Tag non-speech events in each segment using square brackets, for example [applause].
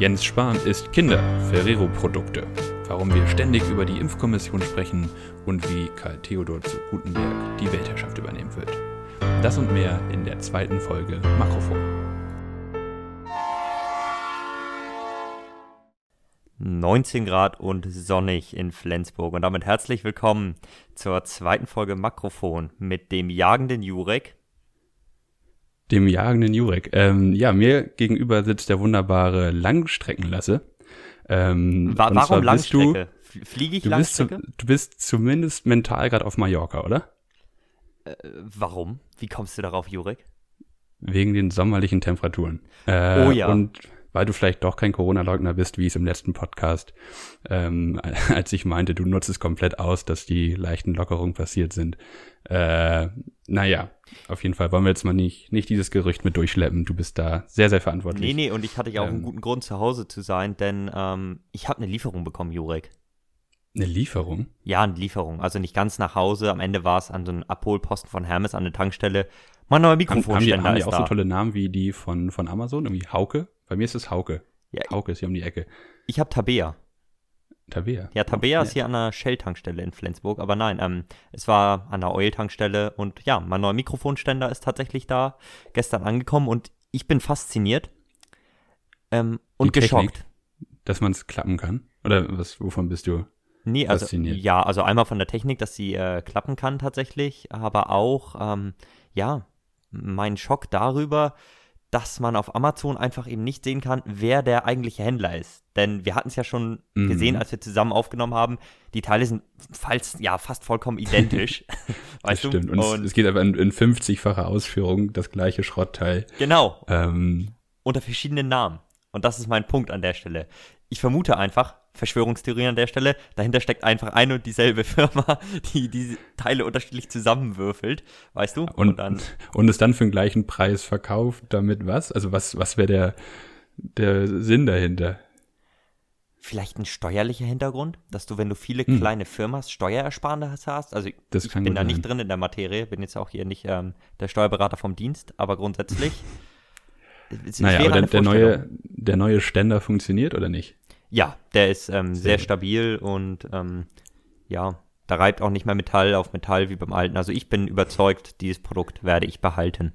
Jens Spahn isst Kinder, Ferrero-Produkte. Warum wir ständig über die Impfkommission sprechen und wie Karl Theodor zu Gutenberg die Weltherrschaft übernehmen wird. Das und mehr in der zweiten Folge Makrofon. »19 Grad und sonnig in Flensburg und damit herzlich willkommen zur zweiten Folge Makrofon mit dem jagenden Jurek dem jagenden Jurek. Ähm, ja, mir gegenüber sitzt der wunderbare Langstreckenlasse. Ähm, Wa warum Langstrecke? Fliege ich du Langstrecke? Bist du bist zumindest mental gerade auf Mallorca, oder? Äh, warum? Wie kommst du darauf, Jurek? Wegen den sommerlichen Temperaturen. Äh, oh ja. Und weil du vielleicht doch kein Corona-Leugner bist, wie es im letzten Podcast, ähm, [laughs] als ich meinte, du nutzt es komplett aus, dass die leichten Lockerungen passiert sind. Äh, naja, auf jeden Fall wollen wir jetzt mal nicht, nicht dieses Gerücht mit durchschleppen. Du bist da sehr, sehr verantwortlich. Nee, nee, und ich hatte ja auch ähm, einen guten Grund, zu Hause zu sein, denn ähm, ich habe eine Lieferung bekommen, Jurek. Eine Lieferung? Ja, eine Lieferung. Also nicht ganz nach Hause. Am Ende war es an so einem Abholposten von Hermes an der Tankstelle. Mein neuer Mikrofonständer haben, haben die, haben die auch da. so tolle Namen wie die von, von Amazon? Irgendwie Hauke? Bei mir ist es Hauke. Ja, Hauke ist hier um die Ecke. Ich habe Tabea. Tabea? Ja, Tabea oh, ist hier an der Shell-Tankstelle in Flensburg. Aber nein, ähm, es war an der Oil-Tankstelle. Und ja, mein neuer Mikrofonständer ist tatsächlich da gestern angekommen. Und ich bin fasziniert ähm, und die geschockt. Technik, dass man es klappen kann? Oder was, wovon bist du Nee, also ja, also einmal von der Technik, dass sie äh, klappen kann tatsächlich, aber auch ähm, ja, mein Schock darüber, dass man auf Amazon einfach eben nicht sehen kann, wer der eigentliche Händler ist. Denn wir hatten es ja schon mhm. gesehen, als wir zusammen aufgenommen haben. Die Teile sind falls, ja, fast vollkommen [laughs] identisch. weißt das stimmt. Und, Und es geht aber in, in 50-facher Ausführung das gleiche Schrottteil. Genau. Ähm, Unter verschiedenen Namen. Und das ist mein Punkt an der Stelle. Ich vermute einfach, Verschwörungstheorie an der Stelle. Dahinter steckt einfach eine und dieselbe [laughs] Firma, die diese Teile unterschiedlich zusammenwürfelt, weißt du? Und, und, dann, und es dann für den gleichen Preis verkauft, damit was? Also was, was wäre der, der Sinn dahinter? Vielleicht ein steuerlicher Hintergrund, dass du, wenn du viele hm. kleine Firmen hast, hast. Also das ich bin da sein. nicht drin in der Materie, bin jetzt auch hier nicht ähm, der Steuerberater vom Dienst, aber grundsätzlich. [laughs] es, naja, aber der, der, neue, der neue Ständer funktioniert oder nicht? Ja, der ist ähm, sehr, sehr stabil und ähm, ja, da reibt auch nicht mehr Metall auf Metall wie beim alten. Also ich bin überzeugt, dieses Produkt werde ich behalten.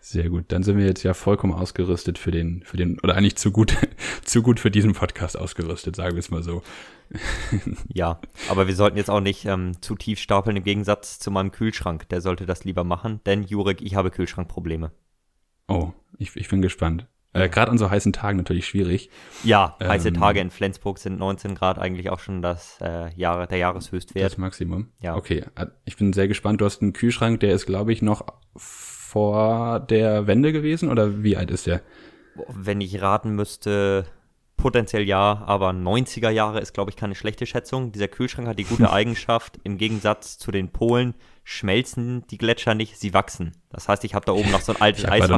Sehr gut. Dann sind wir jetzt ja vollkommen ausgerüstet für den, für den, oder eigentlich zu gut, [laughs] zu gut für diesen Podcast ausgerüstet, sagen wir es mal so. [laughs] ja, aber wir sollten jetzt auch nicht ähm, zu tief stapeln im Gegensatz zu meinem Kühlschrank. Der sollte das lieber machen, denn Jurek, ich habe Kühlschrankprobleme. Oh, ich, ich bin gespannt. Äh, Gerade an so heißen Tagen natürlich schwierig. Ja, heiße ähm, Tage in Flensburg sind 19 Grad eigentlich auch schon das äh, Jahre, der Jahreshöchstwert. Das Maximum. Ja. Okay, äh, ich bin sehr gespannt. Du hast einen Kühlschrank, der ist, glaube ich, noch vor der Wende gewesen oder wie alt ist der? Wenn ich raten müsste, potenziell ja, aber 90er Jahre ist, glaube ich, keine schlechte Schätzung. Dieser Kühlschrank hat die gute [laughs] Eigenschaft, im Gegensatz zu den Polen schmelzen die Gletscher nicht, sie wachsen. Das heißt, ich habe da oben noch so ein altes Eis. ich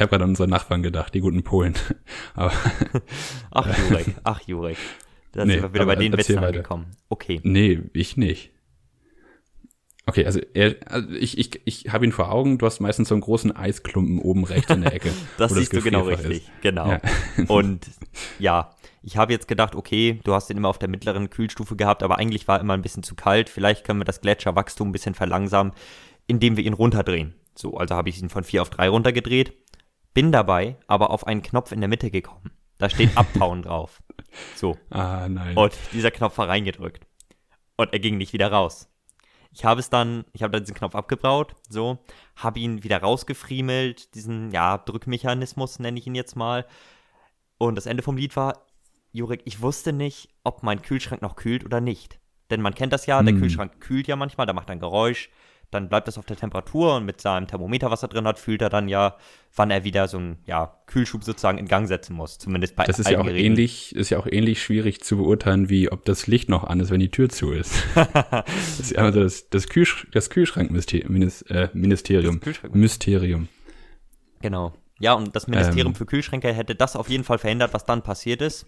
habe gerade an unsere Nachbarn gedacht, die guten Polen. [laughs] aber ach Jurek, ach Jurek. Da nee, sind wir wieder bei den Witzen angekommen. Okay. Nee, ich nicht. Okay, also, er, also ich, ich, ich habe ihn vor Augen, du hast meistens so einen großen Eisklumpen oben rechts in der Ecke. [laughs] das siehst das du genau richtig, ist. genau. Ja. [laughs] Und ja, ich habe jetzt gedacht, okay, du hast den immer auf der mittleren Kühlstufe gehabt, aber eigentlich war er immer ein bisschen zu kalt. Vielleicht können wir das Gletscherwachstum ein bisschen verlangsamen, indem wir ihn runterdrehen. So, also habe ich ihn von 4 auf 3 runtergedreht, bin dabei aber auf einen Knopf in der Mitte gekommen. Da steht [laughs] Abbauen drauf. So. Ah, nein. Und dieser Knopf war reingedrückt. Und er ging nicht wieder raus. Ich habe es dann, ich habe dann diesen Knopf abgebaut, so, habe ihn wieder rausgefriemelt, diesen, ja, Drückmechanismus nenne ich ihn jetzt mal. Und das Ende vom Lied war, Jurik, ich wusste nicht, ob mein Kühlschrank noch kühlt oder nicht. Denn man kennt das ja, hm. der Kühlschrank kühlt ja manchmal, da macht ein Geräusch, dann bleibt das auf der Temperatur und mit seinem Thermometer, was er drin hat, fühlt er dann ja, wann er wieder so einen ja, Kühlschub sozusagen in Gang setzen muss. Zumindest bei Das ist ja auch Geräten. ähnlich, ist ja auch ähnlich schwierig zu beurteilen, wie ob das Licht noch an ist, wenn die Tür zu ist. [laughs] das ist also das, das, Kühlsch das Kühlschrankministerium. Äh, Ministerium. Das Kühlschrank Mysterium. Genau. Ja, und das Ministerium ähm, für Kühlschränke hätte das auf jeden Fall verhindert, was dann passiert ist.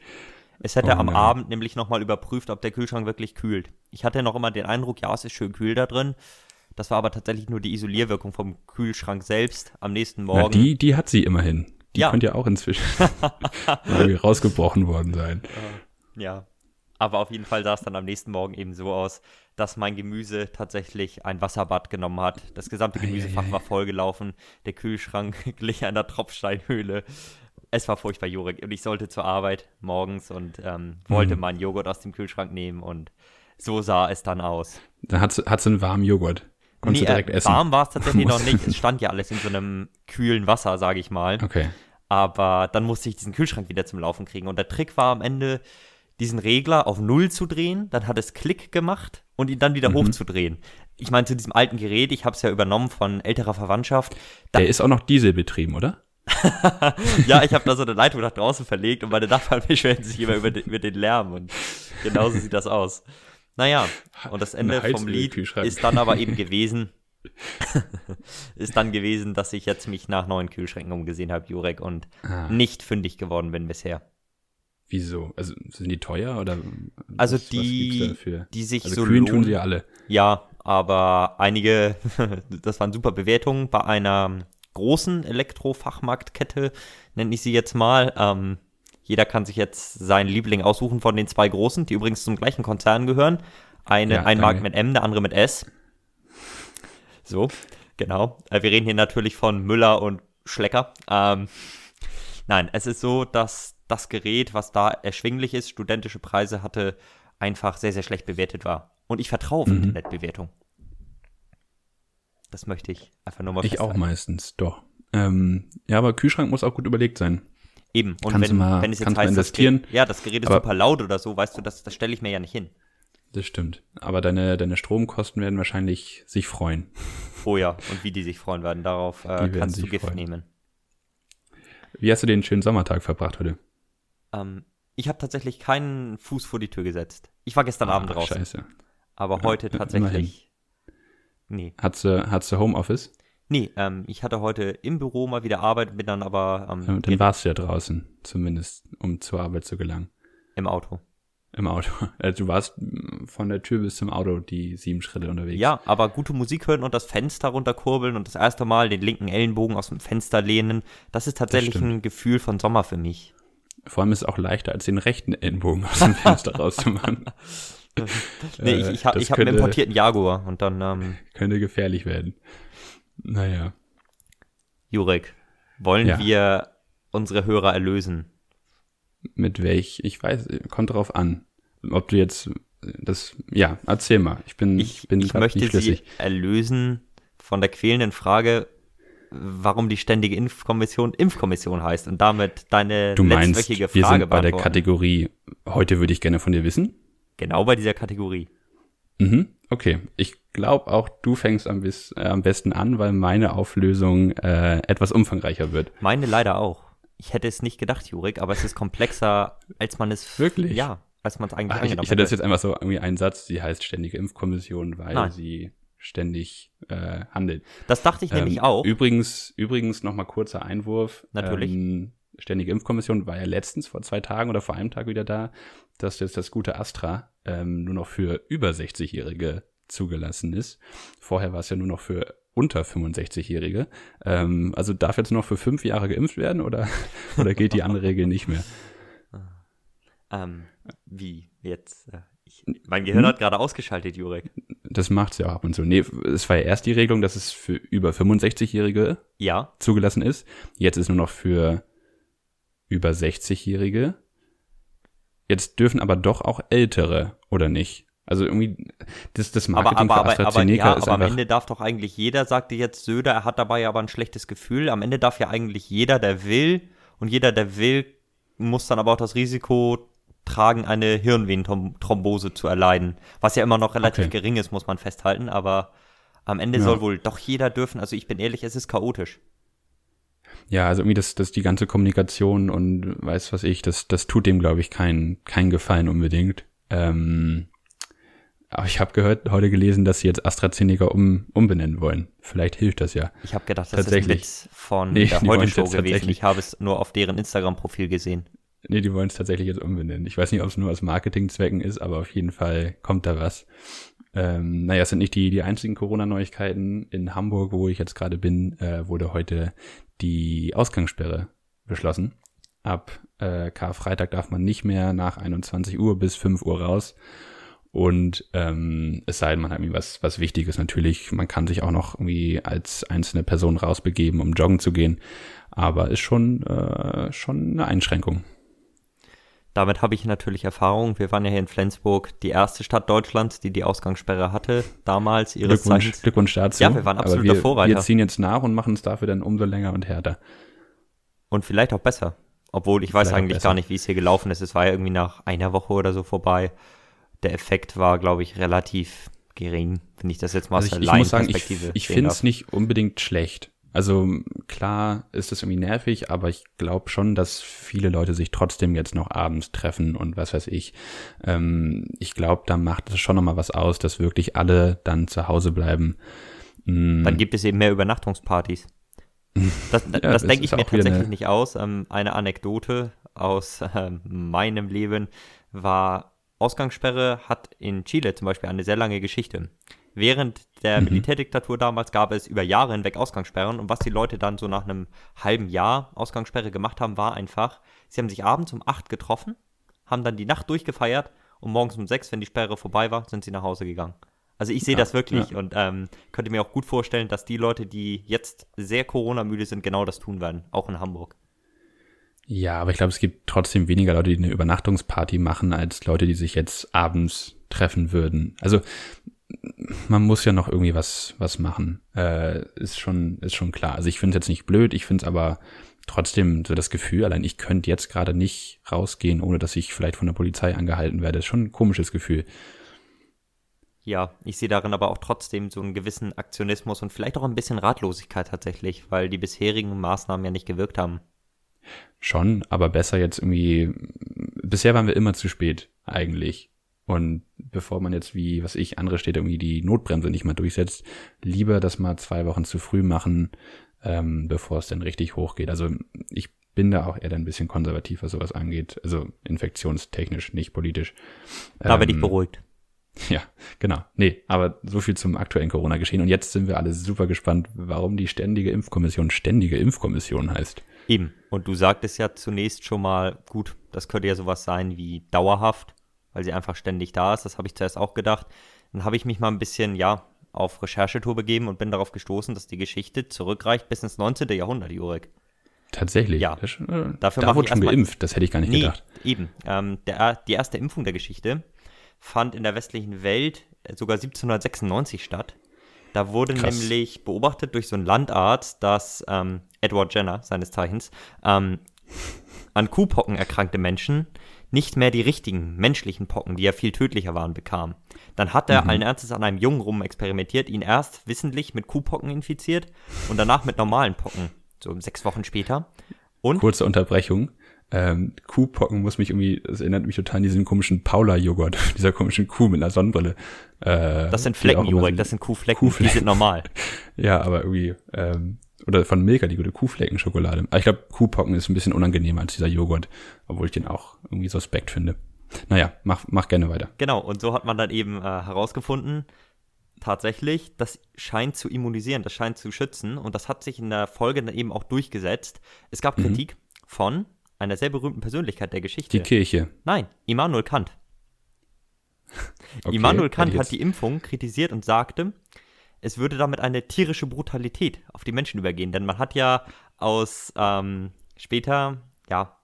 Es hätte oh, am. Abend nämlich nochmal überprüft, ob der Kühlschrank wirklich kühlt. Ich hatte noch immer den Eindruck, ja, es ist schön kühl da drin. Das war aber tatsächlich nur die Isolierwirkung vom Kühlschrank selbst am nächsten Morgen. Na, die, die hat sie immerhin. Die ja. könnte ja auch inzwischen [laughs] rausgebrochen worden sein. Ja. Aber auf jeden Fall sah es dann am nächsten Morgen eben so aus, dass mein Gemüse tatsächlich ein Wasserbad genommen hat. Das gesamte Gemüsefach war vollgelaufen. Der Kühlschrank [laughs] glich einer Tropfsteinhöhle. Es war furchtbar, Jurik. Und ich sollte zur Arbeit morgens und ähm, wollte mhm. meinen Joghurt aus dem Kühlschrank nehmen. Und so sah es dann aus. Dann hat sie einen warmen Joghurt. Konntest nee, du direkt äh, essen? Warm war es tatsächlich [laughs] noch nicht. Es stand ja alles in so einem kühlen Wasser, sage ich mal. Okay. Aber dann musste ich diesen Kühlschrank wieder zum Laufen kriegen. Und der Trick war am Ende, diesen Regler auf Null zu drehen. Dann hat es Klick gemacht und ihn dann wieder mhm. hochzudrehen. Ich meine, zu diesem alten Gerät, ich habe es ja übernommen von älterer Verwandtschaft. Der ist auch noch dieselbetrieben, oder? [laughs] ja, ich habe da so eine Leitung nach draußen verlegt und meine Nachbarn [laughs] beschweren sich immer über den, über den Lärm und genauso sieht das aus. Naja, und das Ende vom Lied ist dann aber eben [laughs] gewesen, [laughs] ist dann gewesen, dass ich jetzt mich nach neuen Kühlschränken umgesehen habe, Jurek, und ah. nicht fündig geworden bin bisher. Wieso? Also sind die teuer oder? Also was, die, was die sich also so kühlen tun sie ja alle. Ja, aber einige, [laughs] das waren super Bewertungen bei einer großen Elektrofachmarktkette, nenne ich sie jetzt mal. Ähm, jeder kann sich jetzt seinen Liebling aussuchen von den zwei großen, die übrigens zum gleichen Konzern gehören. Eine, ja, ein Markt mit M, der andere mit S. So, genau. Äh, wir reden hier natürlich von Müller und Schlecker. Ähm, nein, es ist so, dass das Gerät, was da erschwinglich ist, studentische Preise hatte, einfach sehr, sehr schlecht bewertet war. Und ich vertraue auf mhm. Internetbewertung. Das möchte ich einfach nur mal Ich auch meistens, doch. Ähm, ja, aber Kühlschrank muss auch gut überlegt sein. Eben. Und wenn, mal, wenn es jetzt heißt, investieren, das ja, das Gerät ist aber, super laut oder so, weißt du, das, das stelle ich mir ja nicht hin. Das stimmt. Aber deine, deine Stromkosten werden wahrscheinlich sich freuen. Oh ja, und wie die sich freuen werden, darauf äh, kannst du Gift freuen. nehmen. Wie hast du den schönen Sommertag verbracht heute? Ähm, ich habe tatsächlich keinen Fuß vor die Tür gesetzt. Ich war gestern ah, Abend draußen. Scheiße. Aber ja, heute tatsächlich. Immerhin. Nee. Hattest du, hattest du Homeoffice? Nee, ähm, ich hatte heute im Büro mal wieder Arbeit, bin dann aber. Ähm, ja, dann warst du ja draußen, zumindest, um zur Arbeit zu gelangen. Im Auto. Im Auto. [laughs] Also du warst von der Tür bis zum Auto die sieben Schritte unterwegs. Ja, aber gute Musik hören und das Fenster runterkurbeln und das erste Mal den linken Ellenbogen aus dem Fenster lehnen, das ist tatsächlich das ein Gefühl von Sommer für mich. Vor allem ist es auch leichter, als den rechten Ellenbogen aus dem Fenster rauszumachen. [laughs] nee, ich, ich, ich habe einen importierten Jaguar und dann. Ähm, [laughs] könnte gefährlich werden. Naja. Jurek, wollen ja. wir unsere Hörer erlösen? Mit welch, ich weiß, kommt drauf an. Ob du jetzt das, ja, erzähl mal. Ich bin, ich, bin ich möchte sie erlösen von der quälenden Frage, warum die ständige Impfkommission Impfkommission heißt und damit deine du meinst, letztwöchige Frage wir sind bei der Kategorie, heute würde ich gerne von dir wissen? Genau bei dieser Kategorie. Mhm, okay. Ich glaube auch, du fängst am, bis, äh, am, besten an, weil meine Auflösung äh, etwas umfangreicher wird. Meine leider auch. Ich hätte es nicht gedacht, Jurik, aber es ist komplexer, als man es. Wirklich? Ja, als man es eigentlich Ach, ich, ich hätte das jetzt einfach so irgendwie einen Satz, die heißt Ständige Impfkommission, weil Nein. sie ständig äh, handelt. Das dachte ich ähm, nämlich auch. Übrigens, übrigens nochmal kurzer Einwurf. Natürlich. Ähm, Ständige Impfkommission war ja letztens vor zwei Tagen oder vor einem Tag wieder da, dass jetzt das gute Astra ähm, nur noch für über 60-Jährige zugelassen ist. Vorher war es ja nur noch für unter 65-Jährige. Ähm, also darf jetzt noch für fünf Jahre geimpft werden oder, [laughs] oder gilt die andere Regel nicht mehr? Ähm, wie jetzt? Äh, ich, mein Gehirn hm? hat gerade ausgeschaltet, Jurek. Das macht's ja ab und zu. Nee, es war ja erst die Regelung, dass es für über 65-Jährige ja. zugelassen ist. Jetzt ist nur noch für über 60-Jährige. Jetzt dürfen aber doch auch Ältere, oder nicht? Also irgendwie, das, das Marketing aber, aber, für AstraZeneca aber, ja, ist aber am Ende darf doch eigentlich jeder, sagte jetzt Söder, er hat dabei aber ein schlechtes Gefühl. Am Ende darf ja eigentlich jeder, der will, und jeder, der will, muss dann aber auch das Risiko tragen, eine Hirnvenenthrombose zu erleiden. Was ja immer noch relativ okay. gering ist, muss man festhalten, aber am Ende ja. soll wohl doch jeder dürfen. Also ich bin ehrlich, es ist chaotisch. Ja, also irgendwie das, das die ganze Kommunikation und weiß was ich, das, das tut dem, glaube ich, keinen kein Gefallen unbedingt. Ähm, aber ich habe gehört, heute gelesen, dass sie jetzt AstraZeneca um, umbenennen wollen. Vielleicht hilft das ja. Ich habe gedacht, das ist Witz von nee, der Heute-Show gewesen. Ich habe es nur auf deren Instagram-Profil gesehen. Nee, die wollen es tatsächlich jetzt umbenennen. Ich weiß nicht, ob es nur aus Marketingzwecken ist, aber auf jeden Fall kommt da was. Ähm, naja, es sind nicht die, die einzigen Corona-Neuigkeiten. In Hamburg, wo ich jetzt gerade bin, äh, wurde heute die Ausgangssperre beschlossen. Ab äh, Karfreitag darf man nicht mehr nach 21 Uhr bis 5 Uhr raus. Und ähm, es sei denn, man hat irgendwie was, was Wichtiges natürlich. Man kann sich auch noch irgendwie als einzelne Person rausbegeben, um joggen zu gehen. Aber ist schon, äh, schon eine Einschränkung. Damit habe ich natürlich Erfahrung. Wir waren ja hier in Flensburg die erste Stadt Deutschlands, die die Ausgangssperre hatte, damals ihres Glückwunsch, Zeichens. Glückwunsch dazu. Ja, wir waren absoluter wir, Vorreiter. Wir ziehen jetzt nach und machen es dafür dann umso länger und härter. Und vielleicht auch besser. Obwohl ich weiß eigentlich gar nicht, wie es hier gelaufen ist. Es war ja irgendwie nach einer Woche oder so vorbei der Effekt war, glaube ich, relativ gering, wenn ich das jetzt mal also aus ich, ich muss sagen, ich, ich finde es nicht unbedingt schlecht. Also klar ist es irgendwie nervig, aber ich glaube schon, dass viele Leute sich trotzdem jetzt noch abends treffen und was weiß ich. Ähm, ich glaube, da macht es schon nochmal was aus, dass wirklich alle dann zu Hause bleiben. Mm. Dann gibt es eben mehr Übernachtungspartys. [laughs] Das, ja, das denke ich mir tatsächlich eine... nicht aus. Ähm, eine Anekdote aus äh, meinem Leben war Ausgangssperre hat in Chile zum Beispiel eine sehr lange Geschichte. Während der mhm. Militärdiktatur damals gab es über Jahre hinweg Ausgangssperren und was die Leute dann so nach einem halben Jahr Ausgangssperre gemacht haben, war einfach, sie haben sich abends um 8 getroffen, haben dann die Nacht durchgefeiert und morgens um 6, wenn die Sperre vorbei war, sind sie nach Hause gegangen. Also ich sehe ja, das wirklich ja. und ähm, könnte mir auch gut vorstellen, dass die Leute, die jetzt sehr Corona-müde sind, genau das tun werden, auch in Hamburg. Ja, aber ich glaube, es gibt trotzdem weniger Leute, die eine Übernachtungsparty machen, als Leute, die sich jetzt abends treffen würden. Also man muss ja noch irgendwie was was machen. Äh, ist schon ist schon klar. Also ich finde es jetzt nicht blöd, ich finde es aber trotzdem so das Gefühl, allein ich könnte jetzt gerade nicht rausgehen, ohne dass ich vielleicht von der Polizei angehalten werde. ist schon ein komisches Gefühl. Ja, ich sehe darin aber auch trotzdem so einen gewissen Aktionismus und vielleicht auch ein bisschen Ratlosigkeit tatsächlich, weil die bisherigen Maßnahmen ja nicht gewirkt haben. Schon, aber besser jetzt irgendwie. Bisher waren wir immer zu spät, eigentlich. Und bevor man jetzt wie, was ich, andere Städte irgendwie die Notbremse nicht mal durchsetzt, lieber das mal zwei Wochen zu früh machen, ähm, bevor es dann richtig hochgeht. Also ich bin da auch eher ein bisschen konservativ, was sowas angeht. Also infektionstechnisch, nicht politisch. Da ähm, bin ich beruhigt. [laughs] Ja, genau. Nee, aber so viel zum aktuellen Corona-Geschehen. Und jetzt sind wir alle super gespannt, warum die ständige Impfkommission ständige Impfkommission heißt. Eben. Und du sagtest ja zunächst schon mal, gut, das könnte ja sowas sein wie dauerhaft, weil sie einfach ständig da ist. Das habe ich zuerst auch gedacht. Dann habe ich mich mal ein bisschen, ja, auf Recherchetour begeben und bin darauf gestoßen, dass die Geschichte zurückreicht bis ins 19. Jahrhundert, Jurek. Tatsächlich? Ja. Das, äh, Dafür da wurde schon geimpft, das hätte ich gar nicht nee, gedacht. Eben. Ähm, der, die erste Impfung der Geschichte fand in der westlichen Welt sogar 1796 statt. Da wurde Krass. nämlich beobachtet durch so einen Landarzt, dass ähm, Edward Jenner, seines Zeichens, ähm, an Kuhpocken erkrankte Menschen nicht mehr die richtigen menschlichen Pocken, die ja viel tödlicher waren, bekam. Dann hat er mhm. allen Ernstes an einem Jungen rum experimentiert, ihn erst wissentlich mit Kuhpocken infiziert und danach mit normalen Pocken, so sechs Wochen später. Und Kurze Unterbrechung ähm, Kuhpocken muss mich irgendwie, das erinnert mich total an diesen komischen Paula-Joghurt, [laughs] dieser komischen Kuh mit einer Sonnenbrille. Äh, das sind Flecken, Jurek, das sind Kuhflecken, Kuhflecken, die sind normal. [laughs] ja, aber irgendwie, ähm, oder von Milka, die gute Kuhfleckenschokolade. Aber ich glaube, Kuhpocken ist ein bisschen unangenehmer als dieser Joghurt, obwohl ich den auch irgendwie suspekt finde. Naja, mach, mach gerne weiter. Genau, und so hat man dann eben äh, herausgefunden, tatsächlich, das scheint zu immunisieren, das scheint zu schützen und das hat sich in der Folge dann eben auch durchgesetzt. Es gab mhm. Kritik von einer sehr berühmten Persönlichkeit der Geschichte. Die Kirche. Nein, Immanuel Kant. [laughs] Okay, Immanuel Kant hat die Impfung kritisiert und sagte, es würde damit eine tierische Brutalität auf die Menschen übergehen. Denn man hat ja aus ähm, später, ja,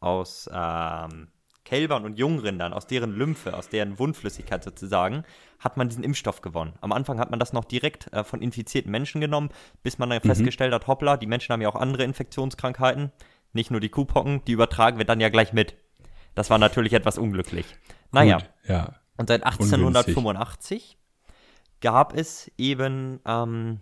aus ähm, Kälbern und Jungrindern, aus deren Lymphe, aus deren Wundflüssigkeit sozusagen, hat man diesen Impfstoff gewonnen. Am Anfang hat man das noch direkt äh, von infizierten Menschen genommen, bis man dann mhm. festgestellt hat, hoppla, die Menschen haben ja auch andere Infektionskrankheiten nicht nur die Kuhpocken, die übertragen wir dann ja gleich mit. Das war natürlich etwas unglücklich. Naja. Gut, ja. Und seit 1885 Ungünstig. Gab es eben ähm,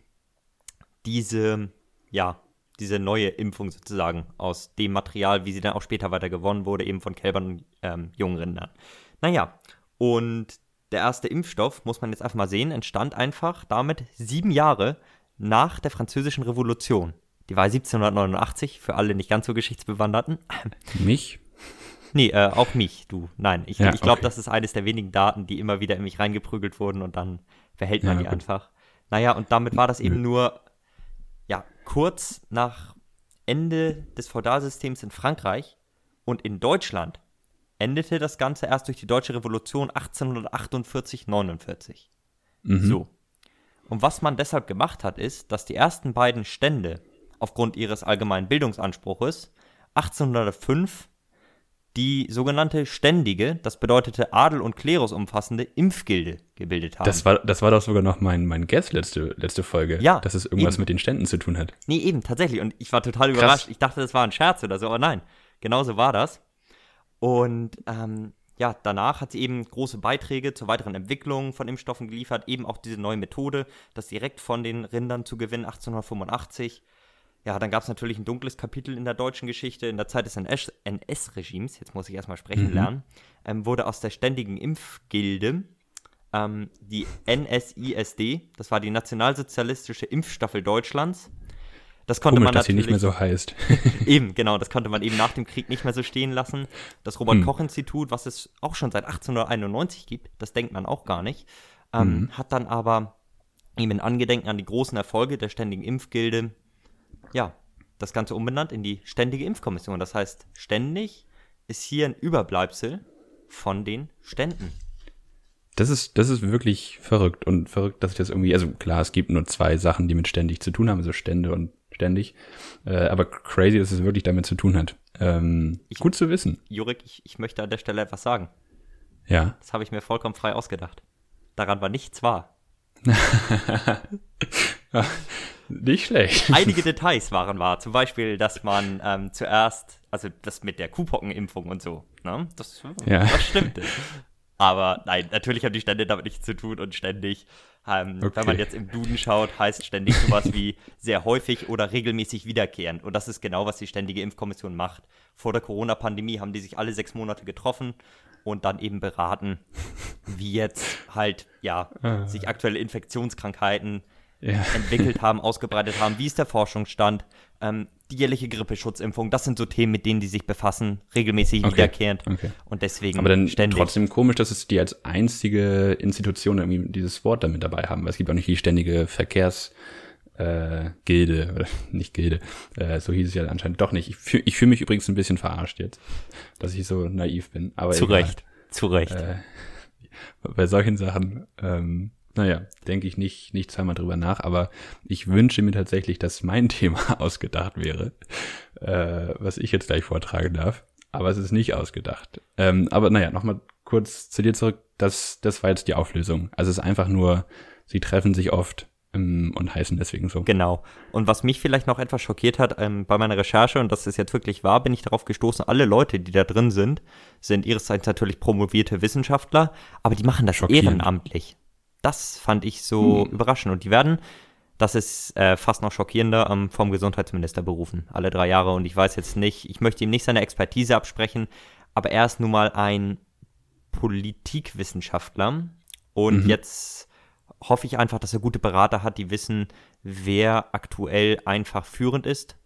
diese, ja, diese neue Impfung sozusagen aus dem Material, wie sie dann auch später weiter gewonnen wurde, eben von Kälbern und ähm, jungen Rindern. Naja, und der erste Impfstoff, muss man jetzt einfach mal sehen, entstand einfach damit sieben Jahre nach der Französischen Revolution. Die war 1789, für alle nicht ganz so geschichtsbewanderten. Mich? Nee, äh, auch mich, du. Nein, ich, ja, ich glaube, okay. das ist eines der wenigen Daten, die immer wieder in mich reingeprügelt wurden und dann verhält man ja, die gut. einfach. Naja, und damit war das eben nur, ja, kurz nach Ende des Feudalsystems in Frankreich und in Deutschland endete das Ganze erst durch die Deutsche Revolution 1848-49. Mhm. So. Und was man deshalb gemacht hat, ist, dass die ersten beiden Stände aufgrund ihres allgemeinen Bildungsanspruches 1805 die sogenannte ständige, das bedeutete Adel und Klerus umfassende Impfgilde gebildet haben. Das war, das war doch sogar noch mein, mein Guess letzte, letzte Folge, ja, dass es irgendwas eben. mit den Ständen zu tun hat. Nee, eben, tatsächlich. Und ich war total Krass. überrascht. Ich dachte, das war ein Scherz oder so, aber nein, genauso war das. Und ähm, ja, danach hat sie eben große Beiträge zur weiteren Entwicklung von Impfstoffen geliefert, eben auch diese neue Methode, das direkt von den Rindern zu gewinnen, 1885. Ja, dann gab es natürlich ein dunkles Kapitel in der deutschen Geschichte. In der Zeit des NS-Regimes, jetzt muss ich erstmal sprechen mhm. lernen, ähm, wurde aus der ständigen Impfgilde ähm, die NSISD, das war die Nationalsozialistische Impfstaffel Deutschlands. Das konnte Komisch, man dass sie nicht mehr so heißt. [laughs] eben, genau, das konnte man eben nach dem Krieg nicht mehr so stehen lassen. Das Robert-Koch-Institut, hm. was es auch schon seit 1891 gibt, das denkt man auch gar nicht, ähm, hm. hat dann aber eben in Angedenken an die großen Erfolge der Ständigen Impfgilde ja, das Ganze umbenannt in die Ständige Impfkommission. Das heißt, ständig ist hier ein Überbleibsel von den Ständen. Das ist, das ist wirklich verrückt und verrückt, dass ich das irgendwie, also klar, es gibt nur zwei Sachen, die mit ständig zu tun haben, also Stände und ständig, äh, aber crazy, dass es wirklich damit zu tun hat. Ähm, ich, gut zu wissen. Jurik, ich, ich möchte an der Stelle etwas sagen. Ja. Das habe ich mir vollkommen frei ausgedacht. Daran war nichts wahr. [laughs] [laughs] Nicht schlecht. Einige Details waren wahr. Zum Beispiel, dass man ähm, zuerst, also das mit der Kuhpockenimpfung und so, ne? Das, ja. das stimmte. Aber nein, natürlich haben die Stände damit nichts zu tun und ständig, ähm, okay. wenn man jetzt im Duden schaut, heißt ständig sowas wie sehr häufig oder regelmäßig wiederkehrend. Und das ist genau, was die Ständige Impfkommission macht. Vor der Corona-Pandemie haben die sich alle sechs Monate getroffen und dann eben beraten, wie jetzt halt, ja, ah. sich aktuelle Infektionskrankheiten ja. entwickelt haben, ausgebreitet haben. Wie ist der Forschungsstand? Ähm, die jährliche Grippeschutzimpfung, das sind so Themen, mit denen die sich befassen, regelmäßig okay. wiederkehrend. Okay. Und deswegen Aber dann ständig. trotzdem komisch, dass es die als einzige Institution irgendwie dieses Wort damit dabei haben, weil es gibt auch nicht die ständige Verkehrs- äh, Gilde, [laughs] oder nicht Gilde, äh, so hieß es ja anscheinend doch nicht. Ich fühle ich fühl mich übrigens ein bisschen verarscht jetzt, dass ich so naiv bin. Aber zu egal. Recht, zu Recht. Äh, bei solchen Sachen ähm, naja, denke ich nicht, nicht zweimal drüber nach, aber ich wünsche mir tatsächlich, dass mein [laughs] Thema ausgedacht wäre, äh, was ich jetzt gleich vortragen darf. Aber es ist nicht ausgedacht. Ähm, aber naja, nochmal kurz zu dir zurück. Das, das war jetzt die Auflösung. Also es ist einfach nur, sie treffen sich oft ähm, und heißen deswegen so. Genau. Und was mich vielleicht noch etwas schockiert hat ähm, bei meiner Recherche, und das ist jetzt wirklich wahr, bin ich darauf gestoßen, alle Leute, die da drin sind, sind ihrerseits natürlich promovierte Wissenschaftler, aber die machen das ehrenamtlich. Das fand ich so hm. überraschend. Und die werden, das ist äh, fast noch schockierender, ähm, vom Gesundheitsminister berufen, alle drei Jahre. Und ich weiß jetzt nicht, ich möchte ihm nicht seine Expertise absprechen, aber er ist nun mal ein Politikwissenschaftler. Und mhm. jetzt hoffe ich einfach, dass er gute Berater hat, die wissen, wer aktuell einfach führend ist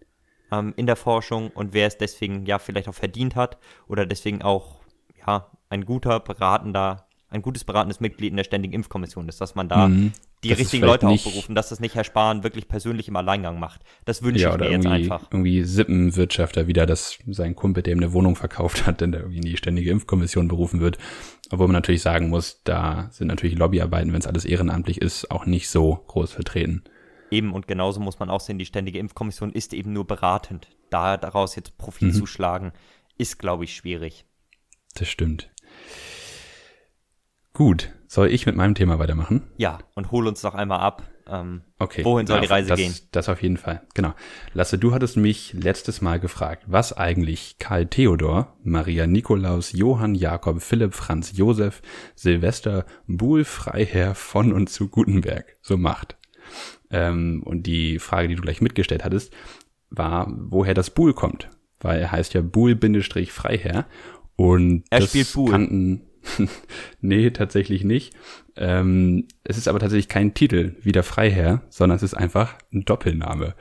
ähm, in der Forschung und wer es deswegen ja vielleicht auch verdient hat oder deswegen auch ja ein guter beratender ein gutes beratendes Mitglied in der Ständigen Impfkommission ist, dass man da mhm. die das richtigen Leute aufberufen, dass das nicht Herr Spahn wirklich persönlich im Alleingang macht. Das wünsche ja, ich mir jetzt einfach. Irgendwie Sippenwirtschafter wieder, dass sein Kumpel, der ihm eine Wohnung verkauft hat, [laughs] denn der irgendwie in die Ständige Impfkommission berufen wird. Obwohl man natürlich sagen muss, da sind natürlich Lobbyarbeiten, wenn es alles ehrenamtlich ist, auch nicht so groß vertreten. Eben und genauso muss man auch sehen, die Ständige Impfkommission ist eben nur beratend. Da daraus jetzt Profit mhm. zu schlagen, ist, glaube ich, schwierig. Das stimmt. Gut, soll ich mit meinem Thema weitermachen? Ja, und hol uns doch einmal ab. Ähm, okay. Wohin soll ja, die Reise das, gehen? Das auf jeden Fall. Genau. Lasse, du hattest mich letztes Mal gefragt, was eigentlich Karl Theodor, Maria Nikolaus, Johann Jakob, Philipp, Franz Josef, Silvester, Buhl, Freiherr von und zu Gutenberg so macht. Ähm, und die Frage, die du gleich mitgestellt hattest, war, woher das Buhl kommt. Weil er heißt ja Buhl-Freiherr. Und er spielt Buhl. kannten [laughs] nee, tatsächlich nicht. Ähm, es ist aber tatsächlich kein Titel wie der Freiherr, sondern es ist einfach ein Doppelname.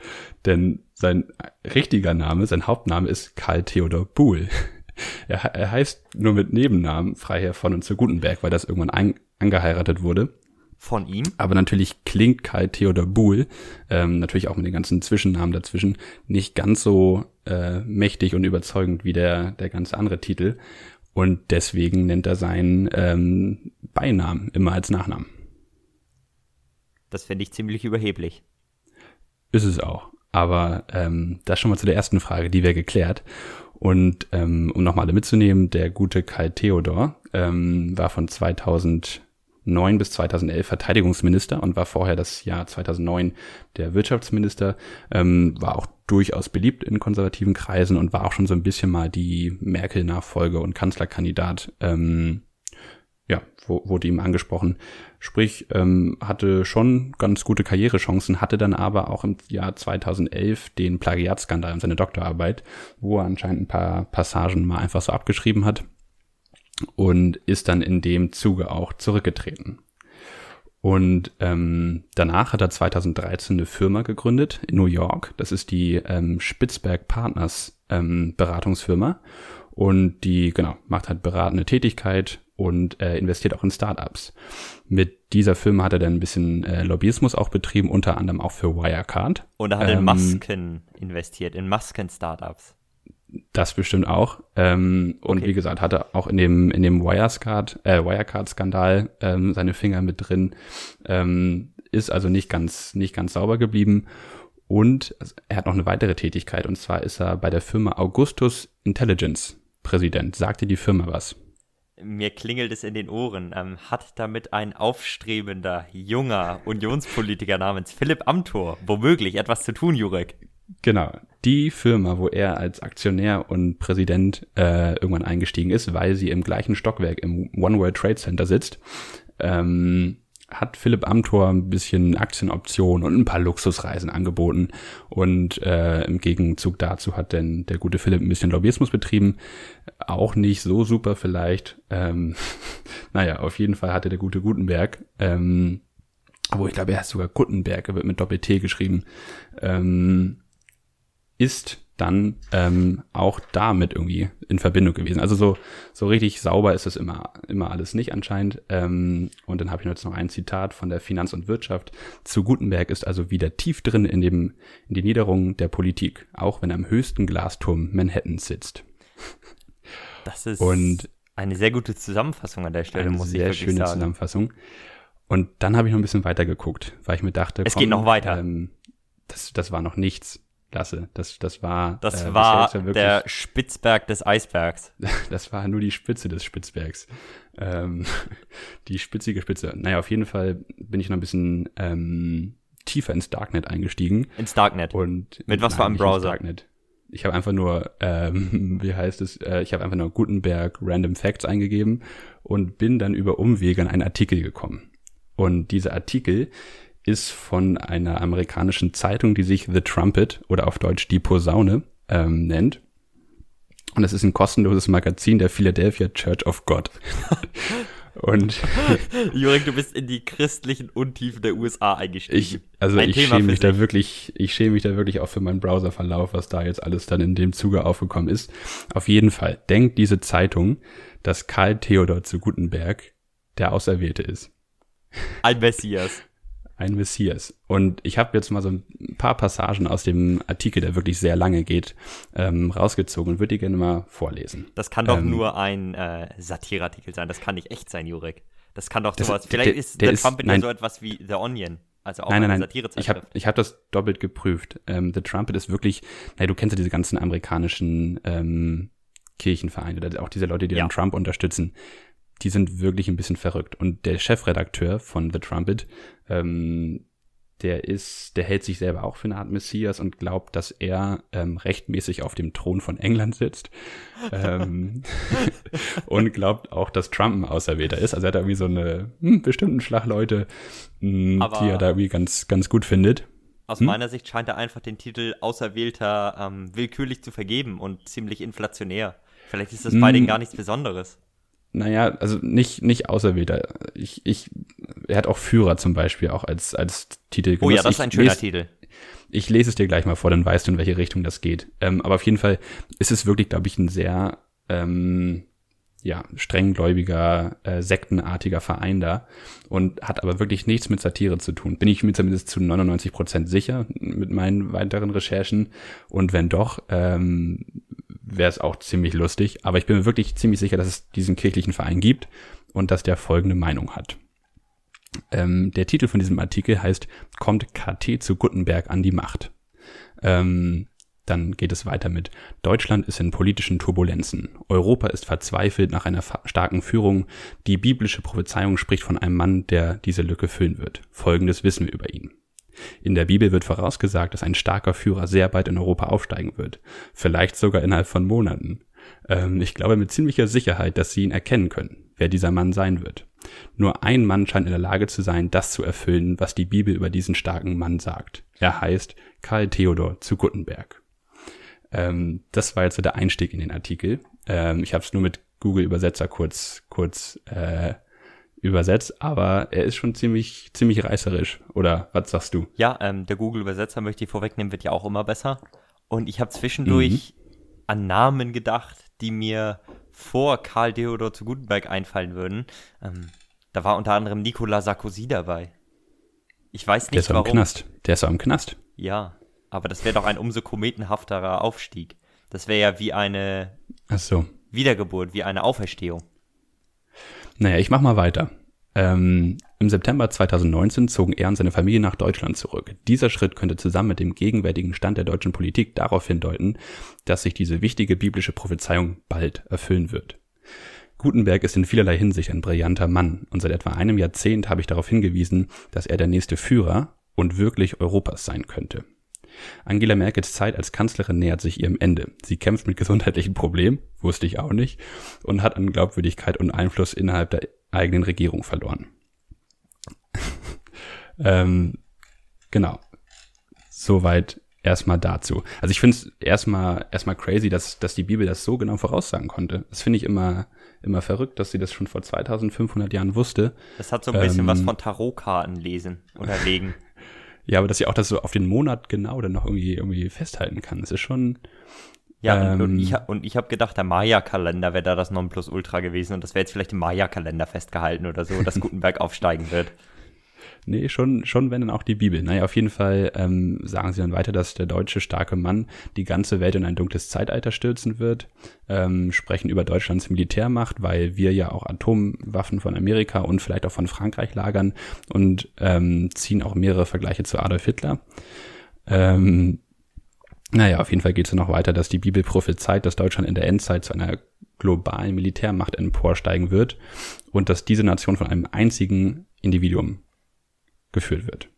Denn sein richtiger Name, sein Hauptname ist Karl Theodor Buhl. [laughs] Er, er heißt nur mit Nebennamen Freiherr von und zu Gutenberg, weil das irgendwann ein, angeheiratet wurde. von ihm. Aber natürlich klingt Kai Theodor Buhl, ähm, natürlich auch mit den ganzen Zwischennamen dazwischen, nicht ganz so äh, mächtig und überzeugend wie der, der ganze andere Titel. Und deswegen nennt er seinen ähm, Beinamen immer als Nachnamen. Das finde ich ziemlich überheblich. Ist es auch. Aber ähm, das schon mal zu der ersten Frage, die wir geklärt. Und ähm, um nochmal alle mitzunehmen, der gute Kai Theodor ähm, war von 2000 2009 bis 2011 Verteidigungsminister und war vorher das Jahr 2009 der Wirtschaftsminister, ähm, war auch durchaus beliebt in konservativen Kreisen und war auch schon so ein bisschen mal die Merkel-Nachfolge und Kanzlerkandidat. Ähm, ja, wurde ihm angesprochen. Sprich, ähm, hatte schon ganz gute Karrierechancen, hatte dann aber auch im Jahr 2011 den Plagiatskandal und seine Doktorarbeit, wo er anscheinend ein paar Passagen mal einfach so abgeschrieben hat und ist dann in dem Zuge auch zurückgetreten. Und ähm, danach hat er 2013 eine Firma gegründet in New York. Das ist die ähm, Spitzberg Partners ähm, Beratungsfirma. Und die, genau, macht halt beratende Tätigkeit und äh, investiert auch in Startups. Mit dieser Firma hat er dann ein bisschen äh, Lobbyismus auch betrieben, unter anderem auch für Wirecard. Und er hat ähm, in Masken investiert, in Masken-Startups. Das bestimmt auch. Ähm, okay. Und wie gesagt, hatte auch in dem, in dem Wirecard, äh, Wirecard-Skandal ähm, seine Finger mit drin. Ähm, ist also nicht ganz, nicht ganz sauber geblieben. Und er hat noch eine weitere Tätigkeit. Und zwar ist er bei der Firma Augustus Intelligence Präsident. Sagte die Firma was? Mir klingelt es in den Ohren. Ähm, hat damit ein aufstrebender, junger Unionspolitiker namens Philipp Amthor womöglich etwas zu tun, Jurek? Genau, die Firma, wo er als Aktionär und Präsident äh, irgendwann eingestiegen ist, weil sie im gleichen Stockwerk im One World Trade Center sitzt, ähm, hat Philipp Amthor ein bisschen Aktienoptionen und ein paar Luxusreisen angeboten. Und äh, im Gegenzug dazu hat denn der gute Philipp ein bisschen Lobbyismus betrieben. Auch nicht so super vielleicht. Ähm, [laughs] naja, auf jeden Fall hatte der gute Gutenberg, ähm, wo ich glaube, er heißt sogar Gutenberg, er wird mit Doppel-T geschrieben, ähm, ist dann ähm, auch damit irgendwie in Verbindung gewesen. Also so, so richtig sauber ist es immer, immer alles nicht anscheinend. Ähm, und dann habe ich jetzt noch ein Zitat von der Finanz und Wirtschaft. Zu Gutenberg ist also wieder tief drin in, dem, in die Niederungen der Politik, auch wenn er am höchsten Glasturm Manhattans sitzt. Das ist und eine sehr gute Zusammenfassung an der Stelle, muss ich sagen. Sehr schöne Zusammenfassung. Und dann habe ich noch ein bisschen weiter geguckt, weil ich mir dachte, es komm, geht noch weiter. Ähm, das, das war noch nichts Klasse. Das, das war. Das äh, war wirklich, der Spitzberg des Eisbergs. [laughs] das war nur die Spitze des Spitzbergs. Ähm, [laughs] die spitzige Spitze. Naja, auf jeden Fall bin ich noch ein bisschen ähm, tiefer ins Darknet eingestiegen. Ins Darknet. Und mit was nein, für einem Browser? Darknet. Ich habe einfach nur, ähm, [laughs] wie heißt es, äh, ich habe einfach nur Gutenberg Random Facts eingegeben und bin dann über Umwege an einen Artikel gekommen. Und dieser Artikel ist von einer amerikanischen Zeitung, die sich The Trumpet oder auf Deutsch die Posaune ähm, nennt. Und es ist ein kostenloses Magazin der Philadelphia Church of God. [laughs] Und [laughs] Jurek, du bist in die christlichen Untiefen der USA eingestiegen. Ich, also Ein ich Thema schäme mich da wirklich, ich schäme mich da wirklich auch für meinen Browserverlauf, was da jetzt alles dann in dem Zuge aufgekommen ist. Auf jeden Fall denkt diese Zeitung, dass Karl Theodor zu Gutenberg der Auserwählte ist. Ein Messias ein Messias. Und ich habe jetzt mal so ein paar Passagen aus dem Artikel, der wirklich sehr lange geht, ähm, rausgezogen und würde die gerne mal vorlesen. Das kann doch ähm, nur ein äh, Satireartikel sein. Das kann nicht echt sein, Jurek. Das kann doch sowas. Vielleicht der, ist der The Trumpet ja so etwas wie The Onion. Also auch nein, nein, nein. Ich habe ich hab das doppelt geprüft. Ähm, The Trumpet ist wirklich, naja, du kennst ja diese ganzen amerikanischen ähm, Kirchenvereine, auch diese Leute, die ja. den Trump unterstützen die sind wirklich ein bisschen verrückt. Und der Chefredakteur von The Trumpet, ähm, der ist, der hält sich selber auch für eine Art Messias und glaubt, dass er ähm, rechtmäßig auf dem Thron von England sitzt. ähm, [laughs] und glaubt auch, dass Trump ein Auserwählter ist. Also er hat irgendwie so eine hm, bestimmten Schlagleute, hm, die er da irgendwie ganz, ganz gut findet. Aus hm? meiner Sicht scheint er einfach den Titel Auserwählter ähm, willkürlich zu vergeben und ziemlich inflationär. Vielleicht ist das bei denen hm. gar nichts Besonderes naja, also nicht, nicht Auserwählter. Ich, ich, er hat auch Führer zum Beispiel auch als, als Titel genutzt. Oh ja, das ist ein schöner lese, Titel. Ich lese es dir gleich mal vor, dann weißt du, in welche Richtung das geht. Ähm, aber auf jeden Fall ist es wirklich, glaube ich, ein sehr, ähm, ja, strenggläubiger, äh, sektenartiger Verein da und hat aber wirklich nichts mit Satire zu tun. Bin ich mir zumindest zu 99 Prozent sicher mit meinen weiteren Recherchen. Und wenn doch, ähm, wäre es auch ziemlich lustig. Aber ich bin mir wirklich ziemlich sicher, dass es diesen kirchlichen Verein gibt und dass der folgende Meinung hat. Ähm, der Titel von diesem Artikel heißt Kommt KT zu Gutenberg an die Macht? Ähm, dann geht es weiter mit Deutschland ist in politischen Turbulenzen. Europa ist verzweifelt nach einer starken Führung. Die biblische Prophezeiung spricht von einem Mann, der diese Lücke füllen wird. Folgendes wissen wir über ihn. In der Bibel wird vorausgesagt, dass ein starker Führer sehr bald in Europa aufsteigen wird. Vielleicht sogar innerhalb von Monaten. Ähm, ich glaube mit ziemlicher Sicherheit, dass Sie ihn erkennen können, wer dieser Mann sein wird. Nur ein Mann scheint in der Lage zu sein, das zu erfüllen, was die Bibel über diesen starken Mann sagt. Er heißt Karl Theodor zu Guttenberg. Ähm, das war jetzt der Einstieg in den Artikel. Ähm, ich habe es nur mit Google Übersetzer kurz kurz äh, übersetzt, aber er ist schon ziemlich ziemlich reißerisch. Oder was sagst du? Ja, ähm, der Google Übersetzer möchte ich vorwegnehmen, wird ja auch immer besser. Und ich habe zwischendurch mhm. an Namen gedacht, die mir vor Karl Theodor zu Gutenberg einfallen würden. Ähm, da war unter anderem Nicolas Sarkozy dabei. Ich weiß nicht, der ist warum. Im Knast. Der ist im Knast. Ja, aber das wäre doch ein umso kometenhafterer Aufstieg. Das wäre ja wie eine Ach so. Wiedergeburt, wie eine Auferstehung. Naja, ich mach mal weiter. Ähm, Im September 2019 zogen er und seine Familie nach Deutschland zurück. Dieser Schritt könnte zusammen mit dem gegenwärtigen Stand der deutschen Politik darauf hindeuten, dass sich diese wichtige biblische Prophezeiung bald erfüllen wird. Gutenberg ist in vielerlei Hinsicht ein brillanter Mann und seit etwa einem Jahrzehnt habe ich darauf hingewiesen, dass er der nächste Führer und wirklich Europas sein könnte. Angela Merkels Zeit als Kanzlerin nähert sich ihrem Ende. Sie kämpft mit gesundheitlichen Problemen, wusste ich auch nicht, und hat an Glaubwürdigkeit und Einfluss innerhalb der eigenen Regierung verloren. [laughs] ähm, genau. Soweit erstmal dazu. Also ich finde es erstmal erstmal crazy, dass, dass die Bibel das so genau voraussagen konnte. Das finde ich immer immer verrückt, dass sie das schon vor 2500 Jahren wusste. Das hat so ein bisschen ähm, was von Tarotkarten lesen oder legen. [laughs] Ja, aber dass sie auch das so auf den Monat genau dann noch irgendwie, irgendwie festhalten kann. Das ist schon. Ja, ähm, und, ich, und ich habe gedacht, der Maya-Kalender wäre da das Nonplusultra gewesen und das wäre jetzt vielleicht im Maya-Kalender festgehalten oder so, dass [laughs] Gutenberg aufsteigen wird. Nee, schon, schon wenn dann auch die Bibel. Naja, auf jeden Fall ähm, sagen sie dann weiter, dass der deutsche starke Mann die ganze Welt in ein dunkles Zeitalter stürzen wird, ähm, sprechen über Deutschlands Militärmacht, weil wir ja auch Atomwaffen von Amerika und vielleicht auch von Frankreich lagern und ähm, ziehen auch mehrere Vergleiche zu Adolf Hitler. Ähm, naja, auf jeden Fall geht es noch weiter, dass die Bibel prophezeit, dass Deutschland in der Endzeit zu einer globalen Militärmacht emporsteigen wird und dass diese Nation von einem einzigen Individuum geführt wird.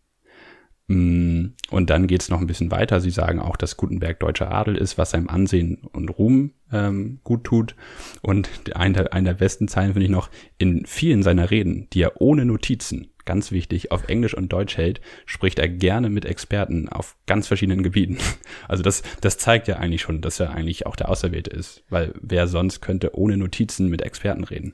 Mm, und dann geht es noch ein bisschen weiter. Sie sagen auch, dass Gutenberg deutscher Adel ist, was seinem Ansehen und Ruhm ähm, gut tut. Und eine, eine der besten Zeilen finde ich noch, in vielen seiner Reden, die er ohne Notizen, ganz wichtig, auf Englisch und Deutsch hält, spricht er gerne mit Experten auf ganz verschiedenen Gebieten. [laughs] Also das, das zeigt ja eigentlich schon, dass er eigentlich auch der Auserwählte ist. Weil wer sonst könnte ohne Notizen mit Experten reden?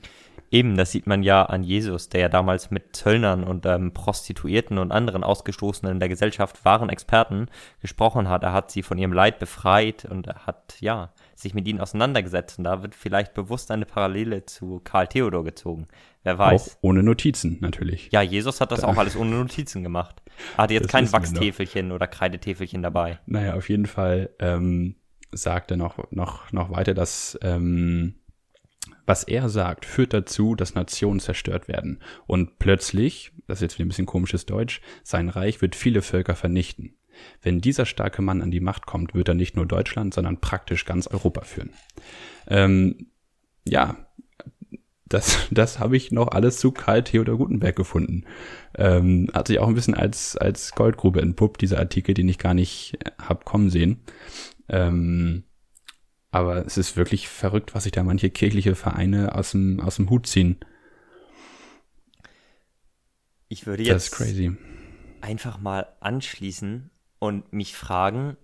Eben, das sieht man ja an Jesus, der ja damals mit Zöllnern und ähm, Prostituierten und anderen Ausgestoßenen in der Gesellschaft, wahren Experten, gesprochen hat. Er hat sie von ihrem Leid befreit und er hat, ja, sich mit ihnen auseinandergesetzt. Und da wird vielleicht bewusst eine Parallele zu Karl Theodor gezogen. Wer weiß. Auch ohne Notizen, natürlich. Ja, Jesus hat das da. auch alles ohne Notizen gemacht. Er hatte [laughs] jetzt das kein Wachstäfelchen oder Kreidetäfelchen dabei. Naja, auf jeden Fall ähm, sagt er noch, noch, noch weiter, dass ähm, was er sagt, führt dazu, dass Nationen zerstört werden. Und plötzlich, das ist jetzt wieder ein bisschen komisches Deutsch, sein Reich wird viele Völker vernichten. Wenn dieser starke Mann an die Macht kommt, wird er nicht nur Deutschland, sondern praktisch ganz Europa führen. Ähm, ja, das, [laughs] das habe ich noch alles zu Karl Theodor Gutenberg gefunden. Ähm, hat sich auch ein bisschen als, als Goldgrube entpuppt, dieser Artikel, den ich gar nicht hab kommen sehen. Ähm, aber es ist wirklich verrückt, was sich da manche kirchliche Vereine aus dem, aus dem Hut ziehen. Ich würde jetzt einfach mal anschließen und mich fragen,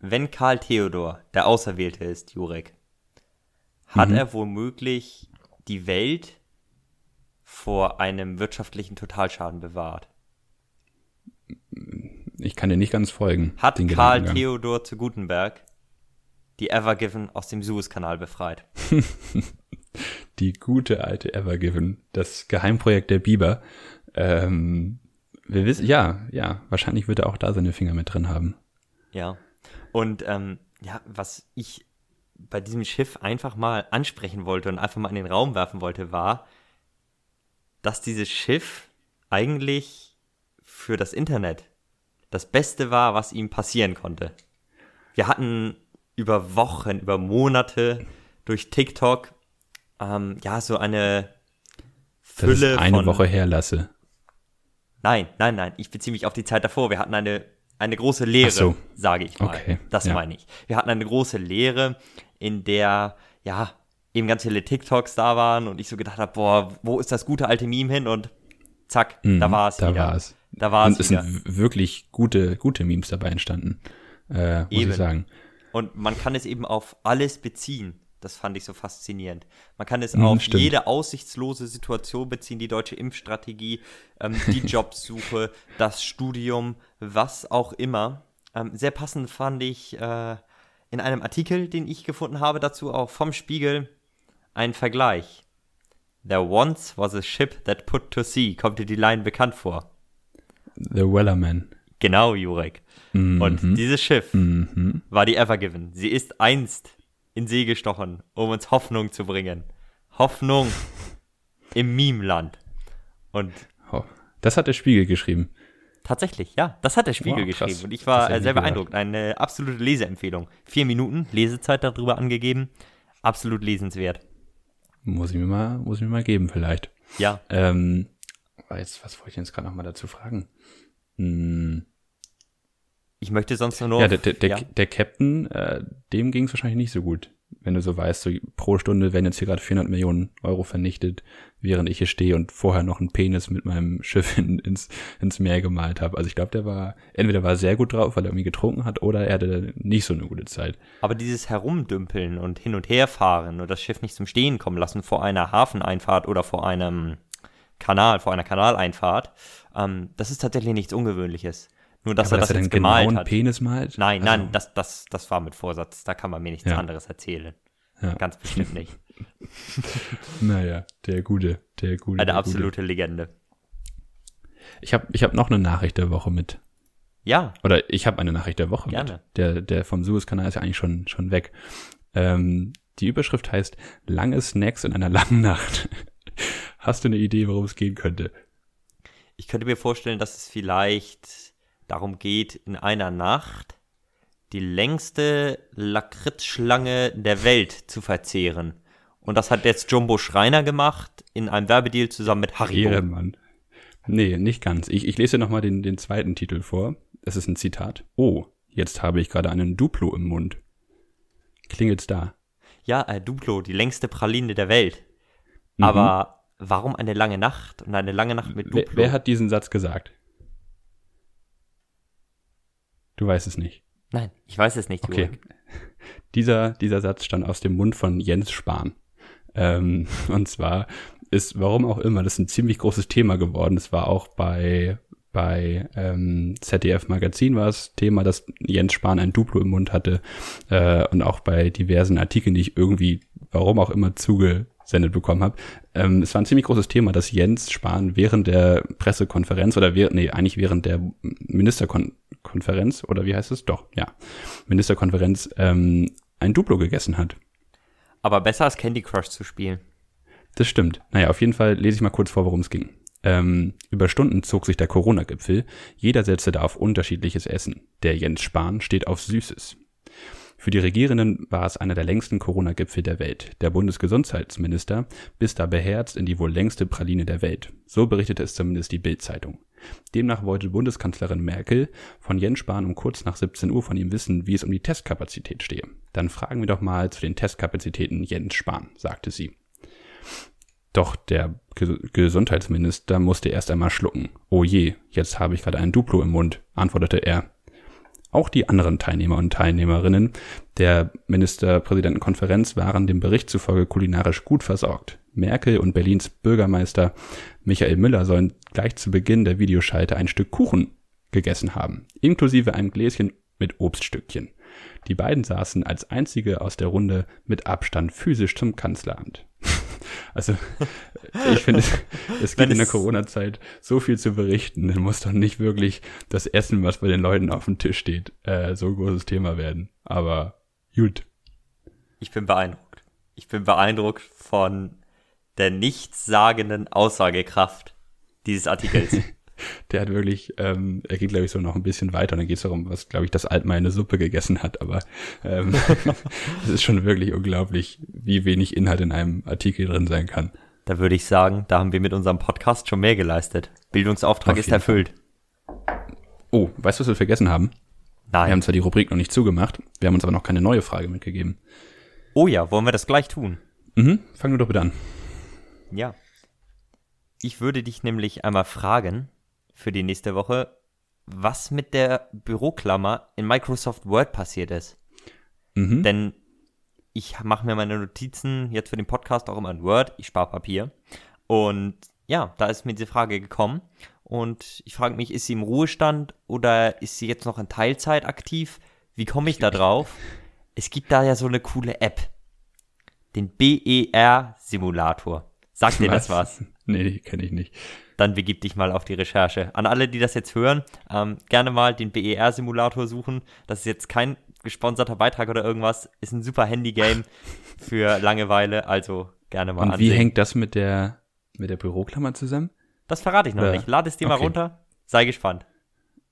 wenn Karl Theodor der Auserwählte ist, Jurek, hat mhm. er womöglich die Welt vor einem wirtschaftlichen Totalschaden bewahrt? Ich kann dir nicht ganz folgen. Hat Karl Theodor zu Gutenberg die Ever Given aus dem Suezkanal befreit. [laughs] Die gute alte Evergiven, das Geheimprojekt der Biber. Ähm, wir wissen, ja, ja, wahrscheinlich wird er auch da seine Finger mit drin haben. Ja. Und ähm, ja, was ich bei diesem Schiff einfach mal ansprechen wollte und einfach mal in den Raum werfen wollte, war, dass dieses Schiff eigentlich für das Internet das Beste war, was ihm passieren konnte. Wir hatten über Wochen, über Monate durch TikTok ähm, ja so eine Fülle das ist eine von, Woche her lasse. Nein, nein, nein. Ich beziehe mich auf die Zeit davor. Wir hatten eine eine große Lehre, so. sage ich mal. Okay. Das ja. meine ich. Wir hatten eine große Lehre, in der ja eben ganz viele TikToks da waren und ich so gedacht habe, boah, wo ist das gute alte Meme hin? Und zack, mhm, da war es da wieder. War's. Da war es. Und es sind wirklich gute, gute Memes dabei entstanden, äh, muss eben. ich sagen. Und man kann es eben auf alles beziehen. Das fand ich so faszinierend. Man kann es mhm, auf stimmt. jede aussichtslose Situation beziehen, die deutsche Impfstrategie, ähm, die [laughs] Jobsuche, das Studium, was auch immer. Ähm, sehr passend fand ich äh, in einem Artikel, den ich gefunden habe, dazu auch vom Spiegel ein Vergleich. There once was a ship that put to sea. Kommt dir die Line bekannt vor? The Wellerman. Genau, Jurek. Mhm. Und dieses Schiff mhm. war die Evergiven. Sie ist einst in See gestochen, um uns Hoffnung zu bringen. Hoffnung [laughs] im Meme-Land. Und das hat der Spiegel geschrieben. Tatsächlich, ja, das hat der Spiegel wow, geschrieben. Und ich war sehr beeindruckt. Eine absolute Leseempfehlung. Vier Minuten Lesezeit darüber angegeben. Absolut lesenswert. Muss ich mir mal, muss ich mir mal geben, vielleicht. Ja. Ähm, jetzt, was wollte ich jetzt gerade noch mal dazu fragen? Hm. Ich möchte sonst nur noch. Ja, der, der, der, ja. der Captain, äh, dem ging es wahrscheinlich nicht so gut. Wenn du so weißt, so pro Stunde werden jetzt hier gerade 400 Millionen Euro vernichtet, während ich hier stehe und vorher noch einen Penis mit meinem Schiff in, ins, ins Meer gemalt habe. Also ich glaube, der war, entweder war er sehr gut drauf, weil er irgendwie getrunken hat, oder er hatte nicht so eine gute Zeit. Aber dieses Herumdümpeln und hin und her fahren und das Schiff nicht zum Stehen kommen lassen vor einer Hafeneinfahrt oder vor einem Kanal, vor einer Kanaleinfahrt, ähm, das ist tatsächlich nichts Ungewöhnliches. Nur, dass ja, er das dass jetzt gemalt hat. Penis malt? Nein, also. nein, das, das, das war mit Vorsatz. Da kann man mir nichts ja. anderes erzählen. Ja. Ganz bestimmt nicht. [laughs] naja, der Gute, der Gute. Eine der absolute Gute. Legende. Ich habe ich hab noch eine Nachricht der Woche mit. Ja. Oder ich habe eine Nachricht der Woche Gerne. mit. Der, der vom Suezkanal ist ja eigentlich schon, schon weg. Ähm, die Überschrift heißt Lange Snacks in einer langen Nacht. [laughs] Hast du eine Idee, worum es gehen könnte? Ich könnte mir vorstellen, dass es vielleicht darum geht, in einer Nacht die längste Lakritzschlange der Welt zu verzehren. Und das hat jetzt Jumbo Schreiner gemacht in einem Werbedeal zusammen mit Haribo. Ehrenmann. Nee, nicht ganz. Ich, ich lese nochmal den, den zweiten Titel vor. Es ist ein Zitat. Oh, jetzt habe ich gerade einen Duplo im Mund. Klingelt's da? Ja, äh, Duplo, die längste Praline der Welt. Mhm. Aber warum eine lange Nacht und eine lange Nacht mit Duplo? Wer, wer hat diesen Satz gesagt? Du weißt es nicht. Nein, ich weiß es nicht. Okay. [laughs] Dieser, dieser Satz stand aus dem Mund von Jens Spahn. Ähm, [laughs] und zwar ist, warum auch immer, das ist ein ziemlich großes Thema geworden. Es war auch bei, bei ähm, ZDF Magazin war es Thema, dass Jens Spahn ein Duplo im Mund hatte äh, und auch bei diversen Artikeln, die ich irgendwie, warum auch immer, zuge, sendet bekommen habe. Ähm, es war ein ziemlich großes Thema, dass Jens Spahn während der Pressekonferenz oder während, nee, eigentlich während der Ministerkonferenz oder wie heißt es? Doch, ja, Ministerkonferenz ähm, ein Duplo gegessen hat. Aber besser als Candy Crush zu spielen. Das stimmt. Naja, auf jeden Fall lese ich mal kurz vor, worum es ging. Ähm, über Stunden zog sich der Corona-Gipfel. Jeder setzte da auf unterschiedliches Essen. Der Jens Spahn steht auf Süßes. Für die Regierenden war es einer der längsten Corona-Gipfel der Welt. Der Bundesgesundheitsminister biss da beherzt in die wohl längste Praline der Welt. So berichtete es zumindest die Bild-Zeitung. Demnach wollte Bundeskanzlerin Merkel von Jens Spahn um kurz nach 17 Uhr von ihm wissen, wie es um die Testkapazität stehe. Dann fragen wir doch mal zu den Testkapazitäten Jens Spahn, sagte sie. Doch der Gesundheitsminister musste erst einmal schlucken. Oh je, jetzt habe ich gerade ein Duplo im Mund, antwortete er. Auch die anderen Teilnehmer und Teilnehmerinnen der Ministerpräsidentenkonferenz waren dem Bericht zufolge kulinarisch gut versorgt. Merkel und Berlins Bürgermeister Michael Müller sollen gleich zu Beginn der Videoschalte ein Stück Kuchen gegessen haben, inklusive einem Gläschen mit Obststückchen. Die beiden saßen als einzige aus der Runde mit Abstand physisch zum Kanzleramt. [laughs] Also ich finde, es gibt in der Corona-Zeit so viel zu berichten. Dann muss doch nicht wirklich das Essen, was bei den Leuten auf dem Tisch steht, äh, so ein großes Thema werden. Aber gut. Ich bin beeindruckt. Ich bin beeindruckt von der nichtssagenden Aussagekraft dieses Artikels. [laughs] der hat wirklich, ähm, er geht, glaube ich, so noch ein bisschen weiter und dann geht es darum, was, glaube ich, das Altmaier eine Suppe gegessen hat. Aber ähm, [laughs] [laughs] es ist schon wirklich unglaublich, wie wenig Inhalt in einem Artikel drin sein kann. Da würde ich sagen, da haben wir mit unserem Podcast schon mehr geleistet. Bildungsauftrag ist erfüllt. Oh, weißt du, was wir vergessen haben? Nein. Wir haben zwar die Rubrik noch nicht zugemacht, wir haben uns aber noch keine neue Frage mitgegeben. Oh ja, wollen wir das gleich tun? Mhm, fang du doch bitte an. Ja. Ich würde dich nämlich einmal fragen, für die nächste Woche, was mit der Büroklammer in Microsoft Word passiert ist. Mhm. Denn ich mache mir meine Notizen jetzt für den Podcast auch immer in Word, ich spare Papier. Und ja, da ist mir diese Frage gekommen. Und ich frage mich, ist sie im Ruhestand oder ist sie jetzt noch in Teilzeit aktiv? Wie komme ich da [laughs] drauf? Es gibt da ja so eine coole App. Den BER-Simulator. Sagt dir das was? Nee, kenne ich nicht dann begib dich mal auf die Recherche. An alle, die das jetzt hören, ähm, gerne mal den BER-Simulator suchen. Das ist jetzt kein gesponserter Beitrag oder irgendwas. Ist ein super Handy-Game [laughs] für Langeweile, also gerne mal Und ansehen. wie hängt das mit der, mit der Büroklammer zusammen? Das verrate ich noch oder? nicht. Lade es dir okay. mal runter. Sei gespannt.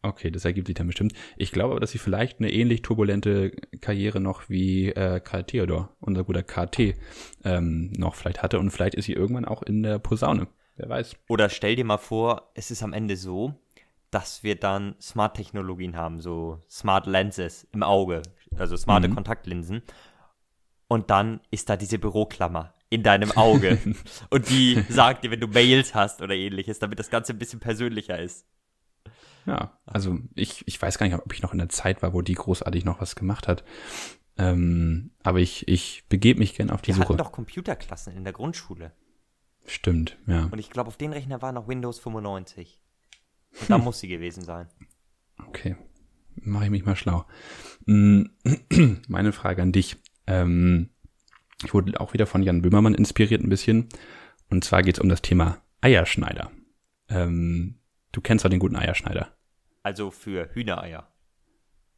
Okay, das ergibt sich dann bestimmt. Ich glaube aber, dass sie vielleicht eine ähnlich turbulente Karriere noch wie äh, Karl Theodor, unser guter KT, ähm, noch vielleicht hatte. Und vielleicht ist sie irgendwann auch in der Posaune. Wer weiß. Oder stell dir mal vor, es ist am Ende so, dass wir dann Smart-Technologien haben, so Smart Lenses im Auge, also smarte mhm. Kontaktlinsen. Und dann ist da diese Büroklammer in deinem Auge. [laughs] und die sagt dir, wenn du Mails hast oder ähnliches, damit das Ganze ein bisschen persönlicher ist. Ja, also ich, ich weiß gar nicht, ob ich noch in der Zeit war, wo die großartig noch was gemacht hat. Ähm, aber ich, ich begebe mich gern auf die wir Suche. Wir hatten doch Computerklassen in der Grundschule. Stimmt, ja. Und ich glaube, auf den Rechner war noch Windows 95. Und hm. da muss sie gewesen sein. Okay. Mache ich mich mal schlau. Mm, [clears throat] meine Frage an dich. Ähm, ich wurde auch wieder von Jan Böhmermann inspiriert ein bisschen. Und zwar geht es um das Thema Eierschneider. Ähm, du kennst doch den guten Eierschneider. Also für Hühnereier.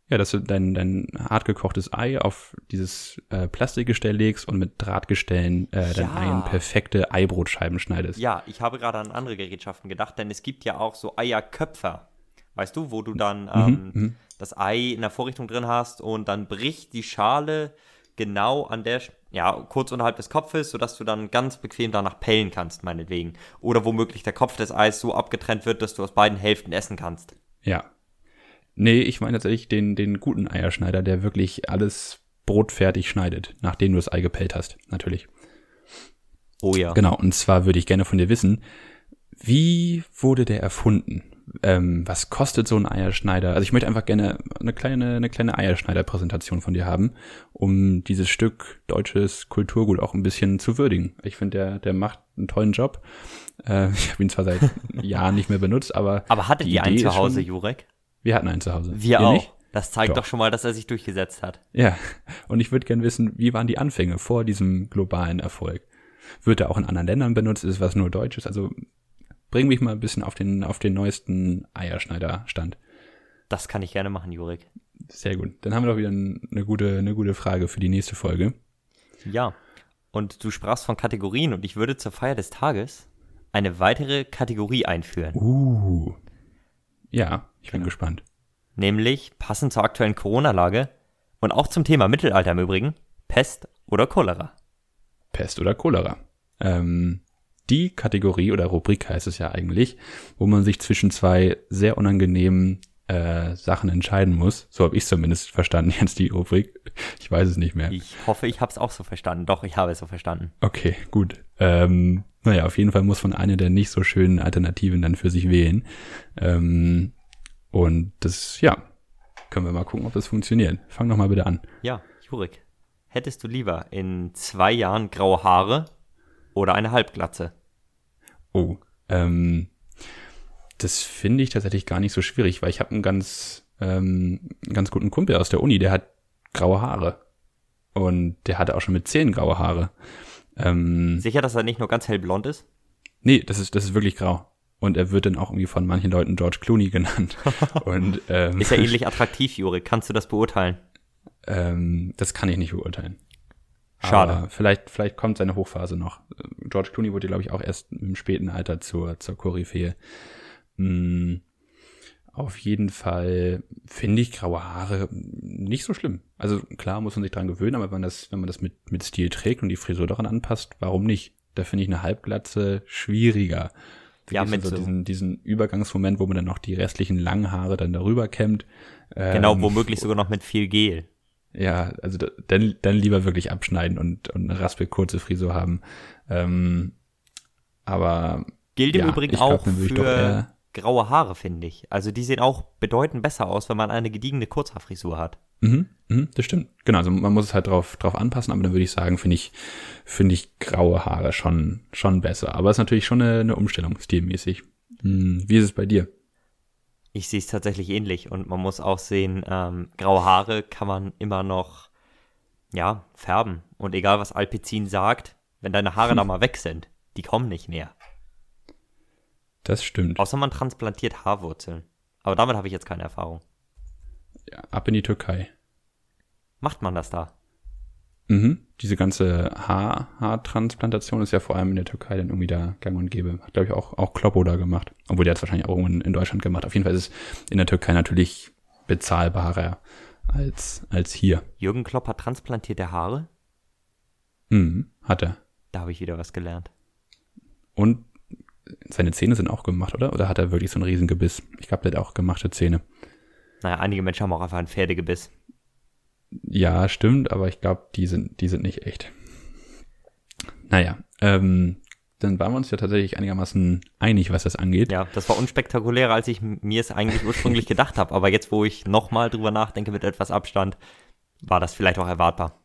Ja, dass du dein, dein hart gekochtes Ei auf dieses äh, Plastikgestell legst und mit Drahtgestellen äh, dein ja. Ei in perfekte Eibrotscheiben schneidest. Ja, ich habe gerade an andere Gerätschaften gedacht, denn es gibt ja auch so Eierköpfer. Weißt du, wo du dann mhm, ähm, mhm, das Ei in der Vorrichtung drin hast und dann bricht die Schale genau an der, ja, kurz unterhalb des Kopfes, sodass du dann ganz bequem danach pellen kannst, meinetwegen. Oder womöglich der Kopf des Eis so abgetrennt wird, dass du aus beiden Hälften essen kannst. Ja, Nee, ich meine tatsächlich den, den guten Eierschneider, der wirklich alles brotfertig schneidet, nachdem du das Ei gepellt hast, natürlich. Oh ja. Genau, und zwar würde ich gerne von dir wissen, wie wurde der erfunden? Ähm, was kostet so ein Eierschneider? Also ich möchte einfach gerne eine kleine, eine kleine Eierschneider-Präsentation von dir haben, um dieses Stück deutsches Kulturgut auch ein bisschen zu würdigen. Ich finde, der, der macht einen tollen Job. Äh, [laughs] ich habe ihn zwar seit [laughs] Jahren nicht mehr benutzt, aber. Aber hattet ihr einen zu Hause, Jurek? Wir hatten einen zu Hause. Wir, Wir auch. Nicht? Das zeigt doch. doch. schon mal, dass er sich durchgesetzt hat. Ja, und ich würde gerne wissen, wie waren die Anfänge vor diesem globalen Erfolg? Wird er auch in anderen Ländern benutzt? Ist was nur Deutsches? Also bring mich mal ein bisschen auf den, auf den neuesten Eierschneider-Stand. Das kann ich gerne machen, Jurik. Sehr gut. Dann haben wir doch wieder eine gute, eine gute Frage für die nächste Folge. Ja. Und du sprachst von Kategorien und ich würde zur Feier des Tages eine weitere Kategorie einführen. Uh. Ja, ich bin genau. gespannt. Nämlich, passend zur aktuellen Corona-Lage und auch zum Thema Mittelalter im Übrigen, Pest oder Cholera. Pest oder Cholera. Ähm, die Kategorie oder Rubrik heißt es ja eigentlich, wo man sich zwischen zwei sehr unangenehmen äh, Sachen entscheiden muss. So habe ich zumindest verstanden [laughs] jetzt die Rubrik. Ich weiß es nicht mehr. Ich hoffe, ich habe es auch so verstanden. Doch, ich habe es so verstanden. Okay, gut. Ähm, naja, auf jeden Fall muss man eine der nicht so schönen Alternativen dann für sich wählen. Ähm, und das, ja, können wir mal gucken, ob das funktioniert. Fang doch mal bitte an. Ja, Jurik, hättest du lieber in zwei Jahren graue Haare oder eine Halbglatze? Oh, ähm, das finde ich tatsächlich gar nicht so schwierig, weil ich habe einen ganz, ähm, ganz guten Kumpel aus der Uni, der hat graue Haare. Und der hatte auch schon mit zehn graue Haare. Ähm, Sicher, dass er nicht nur ganz hellblond ist? Nee, das ist, das ist wirklich grau. Und er wird dann auch irgendwie von manchen Leuten George Clooney genannt. [laughs] Und, ähm, ist er ähnlich attraktiv, Juri? Kannst du das beurteilen? [laughs] Ähm, das kann ich nicht beurteilen. Schade. Aber vielleicht, vielleicht kommt seine Hochphase noch. George Clooney wurde, glaube ich, auch erst im späten Alter zur, zur Koryphäe. Hm, auf jeden Fall finde ich graue Haare nicht so schlimm. Also klar muss man sich dran gewöhnen, aber wenn man das, wenn man das mit, mit Stil trägt und die Frisur daran anpasst, warum nicht? Da finde ich eine Halbglatze schwieriger. Ja, mit so diesen, diesen Übergangsmoment, wo man dann noch die restlichen langen Haare dann darüber kämmt. Genau, ähm, womöglich sogar noch mit viel Gel. Ja, also dann, dann lieber wirklich abschneiden und, und eine raspel kurze Frisur haben. Ähm, aber gilt im ja, Übrigen auch für graue Haare, finde ich. Also die sehen auch bedeutend besser aus, wenn man eine gediegene Kurzhaarfrisur hat. Mhm, mhm, das stimmt. Genau, also man muss es halt drauf, drauf anpassen, aber dann würde ich sagen, finde ich, finde ich graue Haare schon, schon besser. Aber es ist natürlich schon eine, eine Umstellung, stilmäßig. Hm, wie ist es bei dir? Ich sehe es tatsächlich ähnlich und man muss auch sehen, ähm, graue Haare kann man immer noch, ja, färben. Und egal was Alpizin sagt, wenn deine Haare hm. da [laughs] mal weg sind, die kommen nicht mehr. Das stimmt. Außer man transplantiert Haarwurzeln. Aber damit habe ich jetzt keine Erfahrung. Ja, ab in die Türkei. Macht man das da? Mhm. Diese ganze Haar Haartransplantation ist ja vor allem in der Türkei dann irgendwie da gang und gäbe. Hat, glaube ich, auch, auch Kloppo da gemacht. Obwohl der hat es wahrscheinlich auch irgendwann in Deutschland gemacht. Auf jeden Fall ist es in der Türkei natürlich bezahlbarer als, als hier. Jürgen Klopp hat transplantierte Haare? Mhm, hat er. Da habe ich wieder was gelernt. Und seine Zähne sind auch gemacht, oder? Oder hat er wirklich so ein Riesengebiss? Ich glaube, der hat auch gemachte Zähne. Naja, einige Menschen haben auch einfach ein Pferdegebiss. Ja, stimmt, aber ich glaube, die sind, die sind nicht echt. Naja, ähm, dann waren wir uns ja tatsächlich einigermaßen einig, was das angeht. Ja, das war unspektakulärer, als ich mir es eigentlich ursprünglich [laughs] gedacht habe. Aber jetzt, wo ich nochmal drüber nachdenke mit etwas Abstand, war das vielleicht auch erwartbar.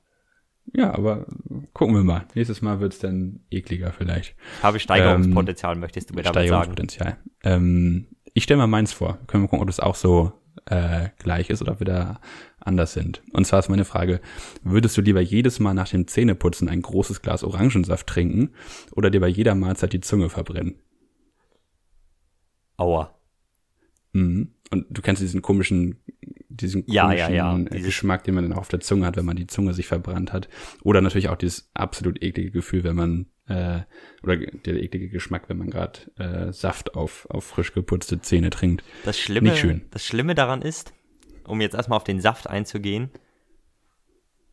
Ja, aber gucken wir mal. Nächstes Mal wird's dann ekliger vielleicht. Habe Steigerungspotenzial, ähm, möchtest du mir damit sagen? Steigerungspotenzial. Ähm, ich stelle mal meins vor. Können wir gucken, ob das auch so äh, gleich ist oder ob wir da anders sind. Und zwar ist meine Frage, würdest du lieber jedes Mal nach dem Zähneputzen ein großes Glas Orangensaft trinken oder dir bei jeder Mahlzeit die Zunge verbrennen? Aua. Mhm. Und du kennst diesen komischen, diesen ja, komischen ja, ja. Geschmack, den man dann auch auf der Zunge hat, wenn man die Zunge sich verbrannt hat. Oder natürlich auch dieses absolut eklige Gefühl, wenn man, äh, oder der eklige Geschmack, wenn man gerade äh, Saft auf, auf frisch geputzte Zähne trinkt. Das Schlimme, Nicht schön. das Schlimme daran ist, um jetzt erstmal auf den Saft einzugehen,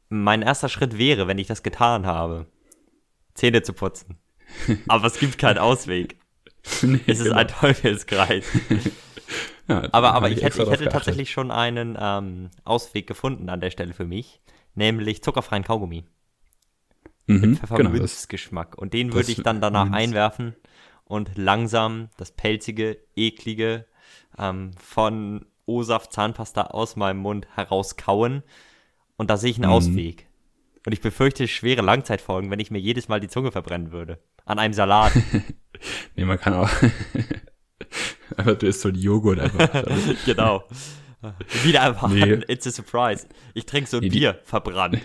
mein erster Schritt wäre, wenn ich das getan habe, Zähne zu putzen. [laughs] Aber es gibt keinen Ausweg. [laughs] nee, es ist genau. ein Teufelskreis. [laughs] Ja, aber aber ich, hätte, ich hätte tatsächlich schon einen ähm, Ausweg gefunden an der Stelle für mich, nämlich zuckerfreien Kaugummi. Mhm, mit Pfefferminzgeschmack. Genau, und den würde ich dann danach Minz. einwerfen und langsam das pelzige, eklige ähm, von O-Saft Zahnpasta aus meinem Mund herauskauen. Und da sehe ich einen mhm. Ausweg. Und ich befürchte schwere Langzeitfolgen, wenn ich mir jedes Mal die Zunge verbrennen würde. An einem Salat. [laughs] nee, man kann auch [laughs] Aber du isst so ein Joghurt einfach. [laughs] genau. Wieder einfach. Nee. It's a surprise. Ich trinke so ein nee, Bier, verbrannt.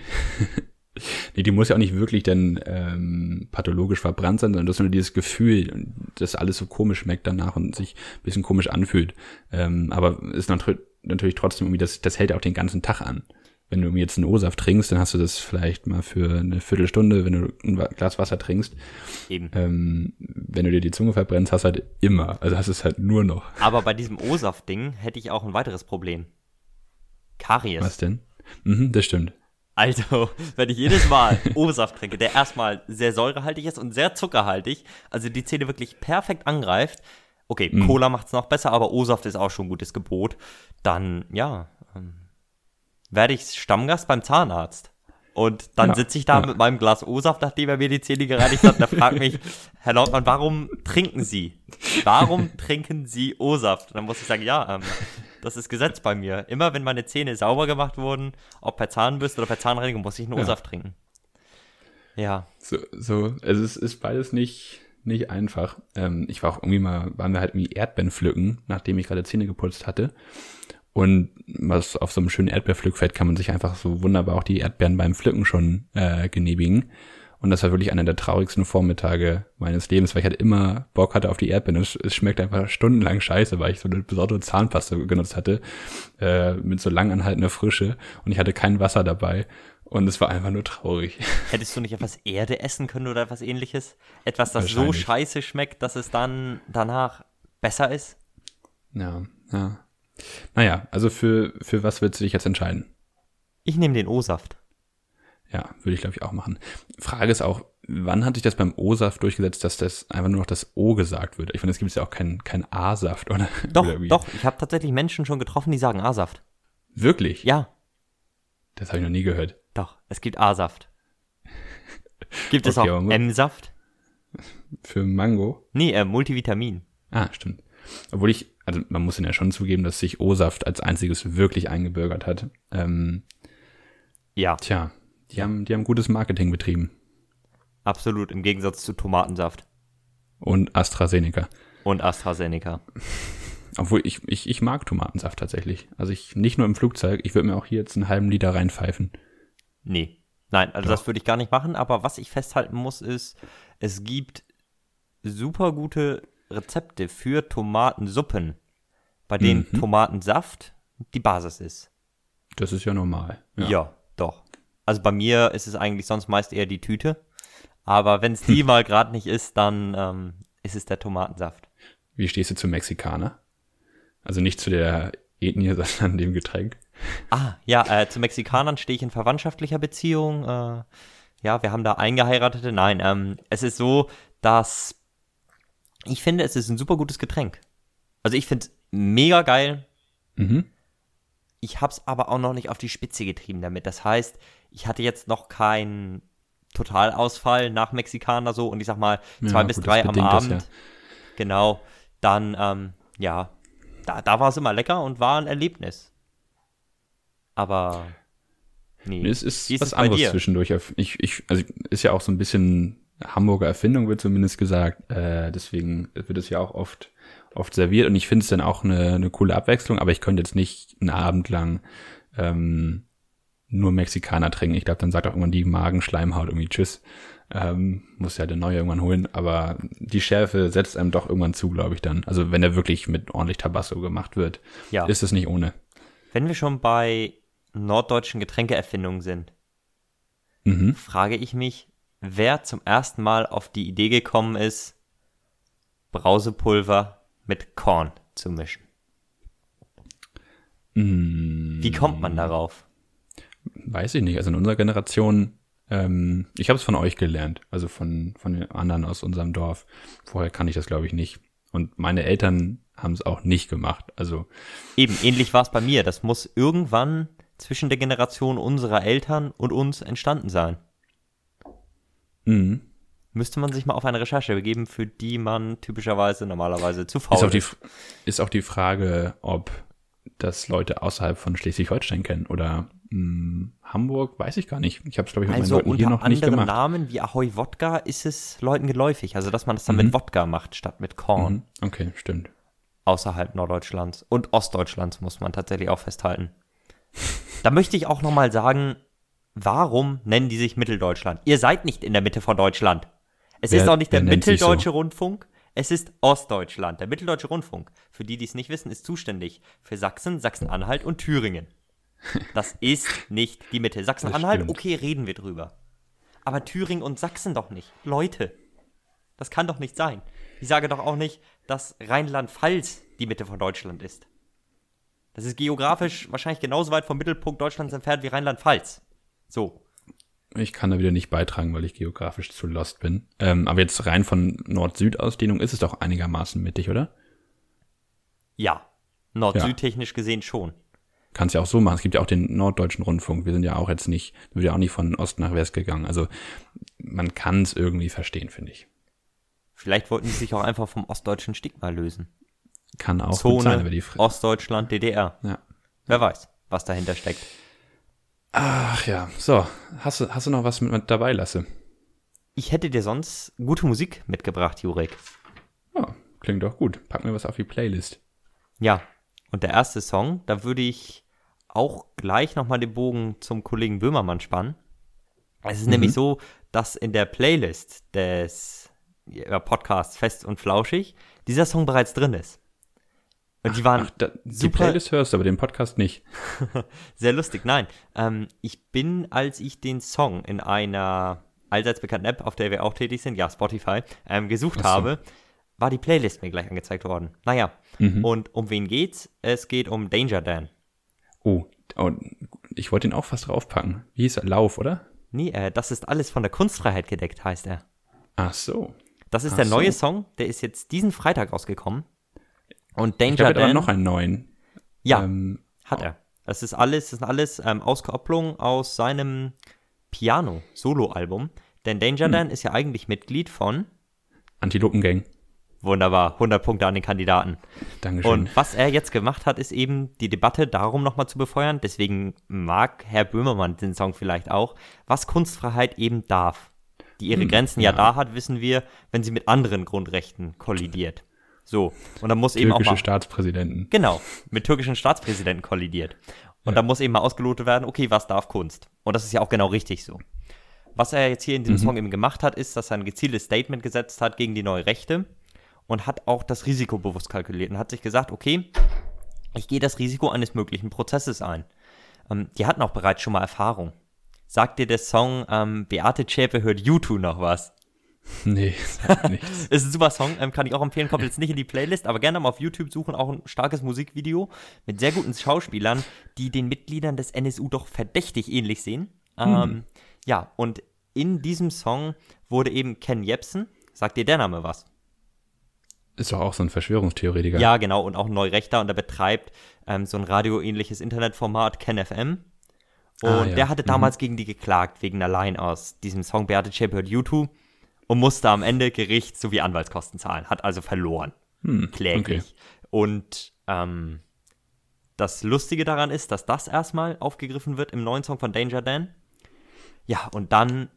Nee, die muss ja auch nicht wirklich dann ähm, pathologisch verbrannt sein, sondern du hast nur dieses Gefühl, dass alles so komisch schmeckt danach und sich ein bisschen komisch anfühlt. Ähm, aber ist natürlich trotzdem irgendwie, das, das hält auch den ganzen Tag an wenn du jetzt einen O-Saft trinkst, dann hast du das vielleicht mal für eine Viertelstunde, wenn du ein Glas Wasser trinkst. Eben. Ähm, wenn du dir die Zunge verbrennst, hast du halt immer. Also hast du es halt nur noch. Aber bei diesem O-Saft-Ding hätte ich auch ein weiteres Problem. Karies. Was denn? Mhm, das stimmt. Also, wenn ich jedes Mal O-Saft trinke, der erstmal sehr säurehaltig ist und sehr zuckerhaltig, also die Zähne wirklich perfekt angreift, okay, mm. Cola macht es noch besser, aber O-Saft ist auch schon ein gutes Gebot, dann, ja, ähm, werde ich Stammgast beim Zahnarzt. Und dann ja, sitze ich da ja. mit meinem Glas O-Saft, nachdem er mir die Zähne gereinigt hat. Und er fragt mich, [laughs] Herr Lautmann, warum trinken Sie? Warum trinken Sie O-Saft? Und dann muss ich sagen, ja, ähm, das ist Gesetz bei mir. Immer wenn meine Zähne sauber gemacht wurden, ob per Zahnbürste oder per Zahnreinigung, muss ich einen O-Saft ja. trinken. Ja. So, so, also es ist beides nicht, nicht einfach. Ähm, ich war auch irgendwie mal, waren wir halt irgendwie Erdbeeren pflücken, nachdem ich gerade Zähne geputzt hatte. Und was auf so einem schönen Erdbeerpflückfeld kann man sich einfach so wunderbar auch die Erdbeeren beim Pflücken schon äh, genehmigen. Und das war wirklich einer der traurigsten Vormittage meines Lebens, weil ich halt immer Bock hatte auf die Erdbeeren. Es, es schmeckt einfach stundenlang scheiße, weil ich so eine besondere Zahnpasta genutzt hatte, äh, mit so langanhaltender Frische. Und ich hatte kein Wasser dabei. Und es war einfach nur traurig. [laughs] Hättest du nicht etwas Erde essen können oder etwas ähnliches? Etwas, das so scheiße schmeckt, dass es dann danach besser ist? Ja, ja. Naja, also für, für was willst du dich jetzt entscheiden? Ich nehme den O-Saft. Ja, würde ich glaube ich auch machen. Frage ist auch, wann hat sich das beim O-Saft durchgesetzt, dass das einfach nur noch das O gesagt wird? Ich finde, es gibt ja auch keinen kein A-Saft, oder? Doch, oder doch. Ich habe tatsächlich Menschen schon getroffen, die sagen A-Saft. Wirklich? Ja. Das habe ich noch nie gehört. Doch, es gibt A-Saft. Gibt okay, es auch M-Saft? Für Mango? Nee, äh, Multivitamin. Ah, stimmt. Obwohl ich, also man muss ja schon zugeben, dass sich O-Saft als einziges wirklich eingebürgert hat. Ähm, ja. Tja, die haben, die haben gutes Marketing betrieben. Absolut, im Gegensatz zu Tomatensaft. Und AstraZeneca. Und AstraZeneca. [laughs] Obwohl ich, ich, ich mag Tomatensaft tatsächlich. Also ich nicht nur im Flugzeug, ich würde mir auch hier jetzt einen halben Liter reinpfeifen. Nee. Nein, also Doch. das würde ich gar nicht machen, aber was ich festhalten muss, ist, es gibt super gute Rezepte für Tomatensuppen, bei denen mhm. Tomatensaft die Basis ist. Das ist ja normal. Ja. ja, doch. Also bei mir ist es eigentlich sonst meist eher die Tüte. Aber wenn es die mal gerade nicht ist, dann ähm, ist es der Tomatensaft. Wie stehst du zu Mexikaner? Also nicht zu der Ethnie, [laughs] sondern dem Getränk. Ah, ja, äh, zu Mexikanern stehe ich in verwandtschaftlicher Beziehung. Äh, ja, wir haben da Eingeheiratete. Nein, ähm, es ist so, dass ich finde, es ist ein super gutes Getränk. Also ich finde es mega geil. Mhm. Ich habe es aber auch noch nicht auf die Spitze getrieben damit. Das heißt, ich hatte jetzt noch keinen Totalausfall nach Mexikaner so und ich sag mal zwei ja, bis gut, drei am Abend. Das, ja. Genau. Dann, ähm, ja, da, da war es immer lecker und war ein Erlebnis. Aber nee. Es ist, ist was anderes zwischendurch. Ich, ich, also ist ja auch so ein bisschen Hamburger Erfindung, wird zumindest gesagt. Äh, deswegen wird es ja auch oft, oft serviert. Und ich finde es dann auch eine, eine coole Abwechslung, aber ich könnte jetzt nicht einen Abend lang ähm, nur Mexikaner trinken. Ich glaube, dann sagt auch irgendwann die Magenschleimhaut irgendwie Tschüss. Ähm, muss ja der neue irgendwann holen, aber die Schärfe setzt einem doch irgendwann zu, glaube ich dann. Also wenn er wirklich mit ordentlich Tabasco gemacht wird, ja. ist es nicht ohne. Wenn wir schon bei norddeutschen Getränkeerfindungen sind, mhm. frage ich mich, wer zum ersten Mal auf die Idee gekommen ist, Brausepulver mit Korn zu mischen. Mm. Wie kommt man darauf? Weiß ich nicht. Also in unserer Generation, ähm, ich habe es von euch gelernt, also von, von den anderen aus unserem Dorf. Vorher kann ich das, glaube ich, nicht. Und meine Eltern haben es auch nicht gemacht. Also eben ähnlich war es bei mir. Das muss irgendwann zwischen der Generation unserer Eltern und uns entstanden sein. Mhm. Müsste man sich mal auf eine Recherche begeben, für die man typischerweise normalerweise zu faul ist. Auch die, ist auch die Frage, ob das Leute außerhalb von Schleswig-Holstein kennen oder mh, hm, Hamburg, weiß ich gar nicht. Ich habe es, glaube ich, mit also meinen Leuten hier noch nicht gemacht. Unter Namen wie Ahoi Wodka ist es Leuten geläufig. Also, dass man das dann mhm. mit Wodka macht, statt mit Korn. Mhm. Okay, stimmt. Außerhalb Norddeutschlands und Ostdeutschlands muss man tatsächlich auch festhalten. da möchte ich auch nochmal sagen, Warum nennen die sich Mitteldeutschland? Ihr seid nicht in der Mitte von Deutschland. Es wer, ist auch nicht der Mitteldeutsche so? Rundfunk, es ist Ostdeutschland. Der Mitteldeutsche Rundfunk, für die, die es nicht wissen, ist zuständig für Sachsen, Sachsen-Anhalt und Thüringen. Das [laughs] ist nicht die Mitte. Sachsen-Anhalt, okay, reden wir drüber. Aber Thüringen und Sachsen doch nicht. Leute, das kann doch nicht sein. Ich sage doch auch nicht, dass Rheinland-Pfalz die Mitte von Deutschland ist. Das ist geografisch wahrscheinlich genauso weit vom Mittelpunkt Deutschlands entfernt wie Rheinland-Pfalz. So. Ich kann da wieder nicht beitragen, weil ich geografisch zu lost bin. Ähm, aber jetzt rein von Nord-Süd-Ausdehnung ist es doch einigermaßen mittig, oder? Ja. Nord-Süd-technisch gesehen schon. Kannst ja auch so machen. Es gibt ja auch den Norddeutschen Rundfunk. Wir sind ja auch jetzt nicht, wir sind ja auch nicht von Ost nach West gegangen. Also man kann es irgendwie verstehen, finde ich. Vielleicht wollten sie sich auch einfach vom ostdeutschen Stigma lösen. Kann auch Zone, sein, aber die Ostdeutschland, DDR. Ja. Wer weiß, was dahinter steckt. Ach ja, so. Hast du, hast du noch was mit, mit dabei, Lasse? Ich hätte dir sonst gute Musik mitgebracht, Jurek. Ja, klingt doch gut. Pack mir was auf die Playlist. Ja, und der erste Song, da würde ich auch gleich nochmal den Bogen zum Kollegen Böhmermann spannen. Es ist mhm. nämlich so, dass in der Playlist des Podcasts Fest und Flauschig dieser Song bereits drin ist. Und die waren ach, da, Die Playlist hörst du, aber den Podcast nicht. [laughs] Sehr lustig. Nein, ähm, ich bin, als ich den Song in einer allseits bekannten App, auf der wir auch tätig sind, ja, Spotify, ähm, gesucht so. habe, war die Playlist mir gleich angezeigt worden. Naja, mhm. und um wen geht's? Es geht um Danger Dan. Oh, oh ich wollte ihn auch fast draufpacken. Wie hieß er? Lauf, oder? Nee, äh, das ist alles von der Kunstfreiheit gedeckt, heißt er. Ach so. Das ist Ach der neue so. Song, der ist jetzt diesen Freitag rausgekommen. Und Danger ich glaub, Dan. Aber noch einen neuen. Ja, ähm, hat er. Das ist alles, das sind alles ähm, Auskopplungen aus seinem Piano-Solo-Album. Denn Danger hm. Dan ist ja eigentlich Mitglied von Antilopengang. Wunderbar, 100 Punkte an den Kandidaten. Dankeschön. Und was er jetzt gemacht hat, ist eben die Debatte darum nochmal zu befeuern. Deswegen mag Herr Böhmermann den Song vielleicht auch, was Kunstfreiheit eben darf. Die ihre hm, Grenzen ja. ja da hat, wissen wir, wenn sie mit anderen Grundrechten kollidiert. So. Und dann muss Türkische eben auch mal. Staatspräsidenten. Genau. Mit türkischen Staatspräsidenten kollidiert. Und ja. da muss eben mal ausgelotet werden, okay, was darf Kunst? Und das ist ja auch genau richtig so. Was er jetzt hier in diesem mhm. Song eben gemacht hat, ist, dass er ein gezieltes Statement gesetzt hat gegen die neue Rechte und hat auch das Risiko bewusst kalkuliert und hat sich gesagt, okay, ich gehe das Risiko eines möglichen Prozesses ein. Ähm, die hatten auch bereits schon mal Erfahrung. Sagt dir der Song ähm, Beate Zschäpe hört YouTube noch was? [laughs] Nee, [laughs] nichts. ist ein super Song, ähm, kann ich auch empfehlen, kommt jetzt nicht in die Playlist, aber gerne mal auf YouTube suchen, auch ein starkes Musikvideo mit sehr guten Schauspielern, die den Mitgliedern des NSU doch verdächtig ähnlich sehen. Hm. Ähm, ja, und in diesem Song wurde eben Ken Jebsen, sagt dir der Name was? Ist doch auch so ein Verschwörungstheoretiker. Ja, genau, und auch ein Neurechter und er betreibt ähm, so ein radioähnliches Internetformat, KenFM. Und ah, ja. der hatte damals mhm. gegen die geklagt, wegen allein aus diesem Song Beate hört YouTube und musste am Ende Gericht sowie Anwaltskosten zahlen, hat also verloren. Hm, kläglich. Okay. Und ähm, das Lustige daran ist, dass das erstmal aufgegriffen wird im neuen Song von Danger Dan. Ja, und dann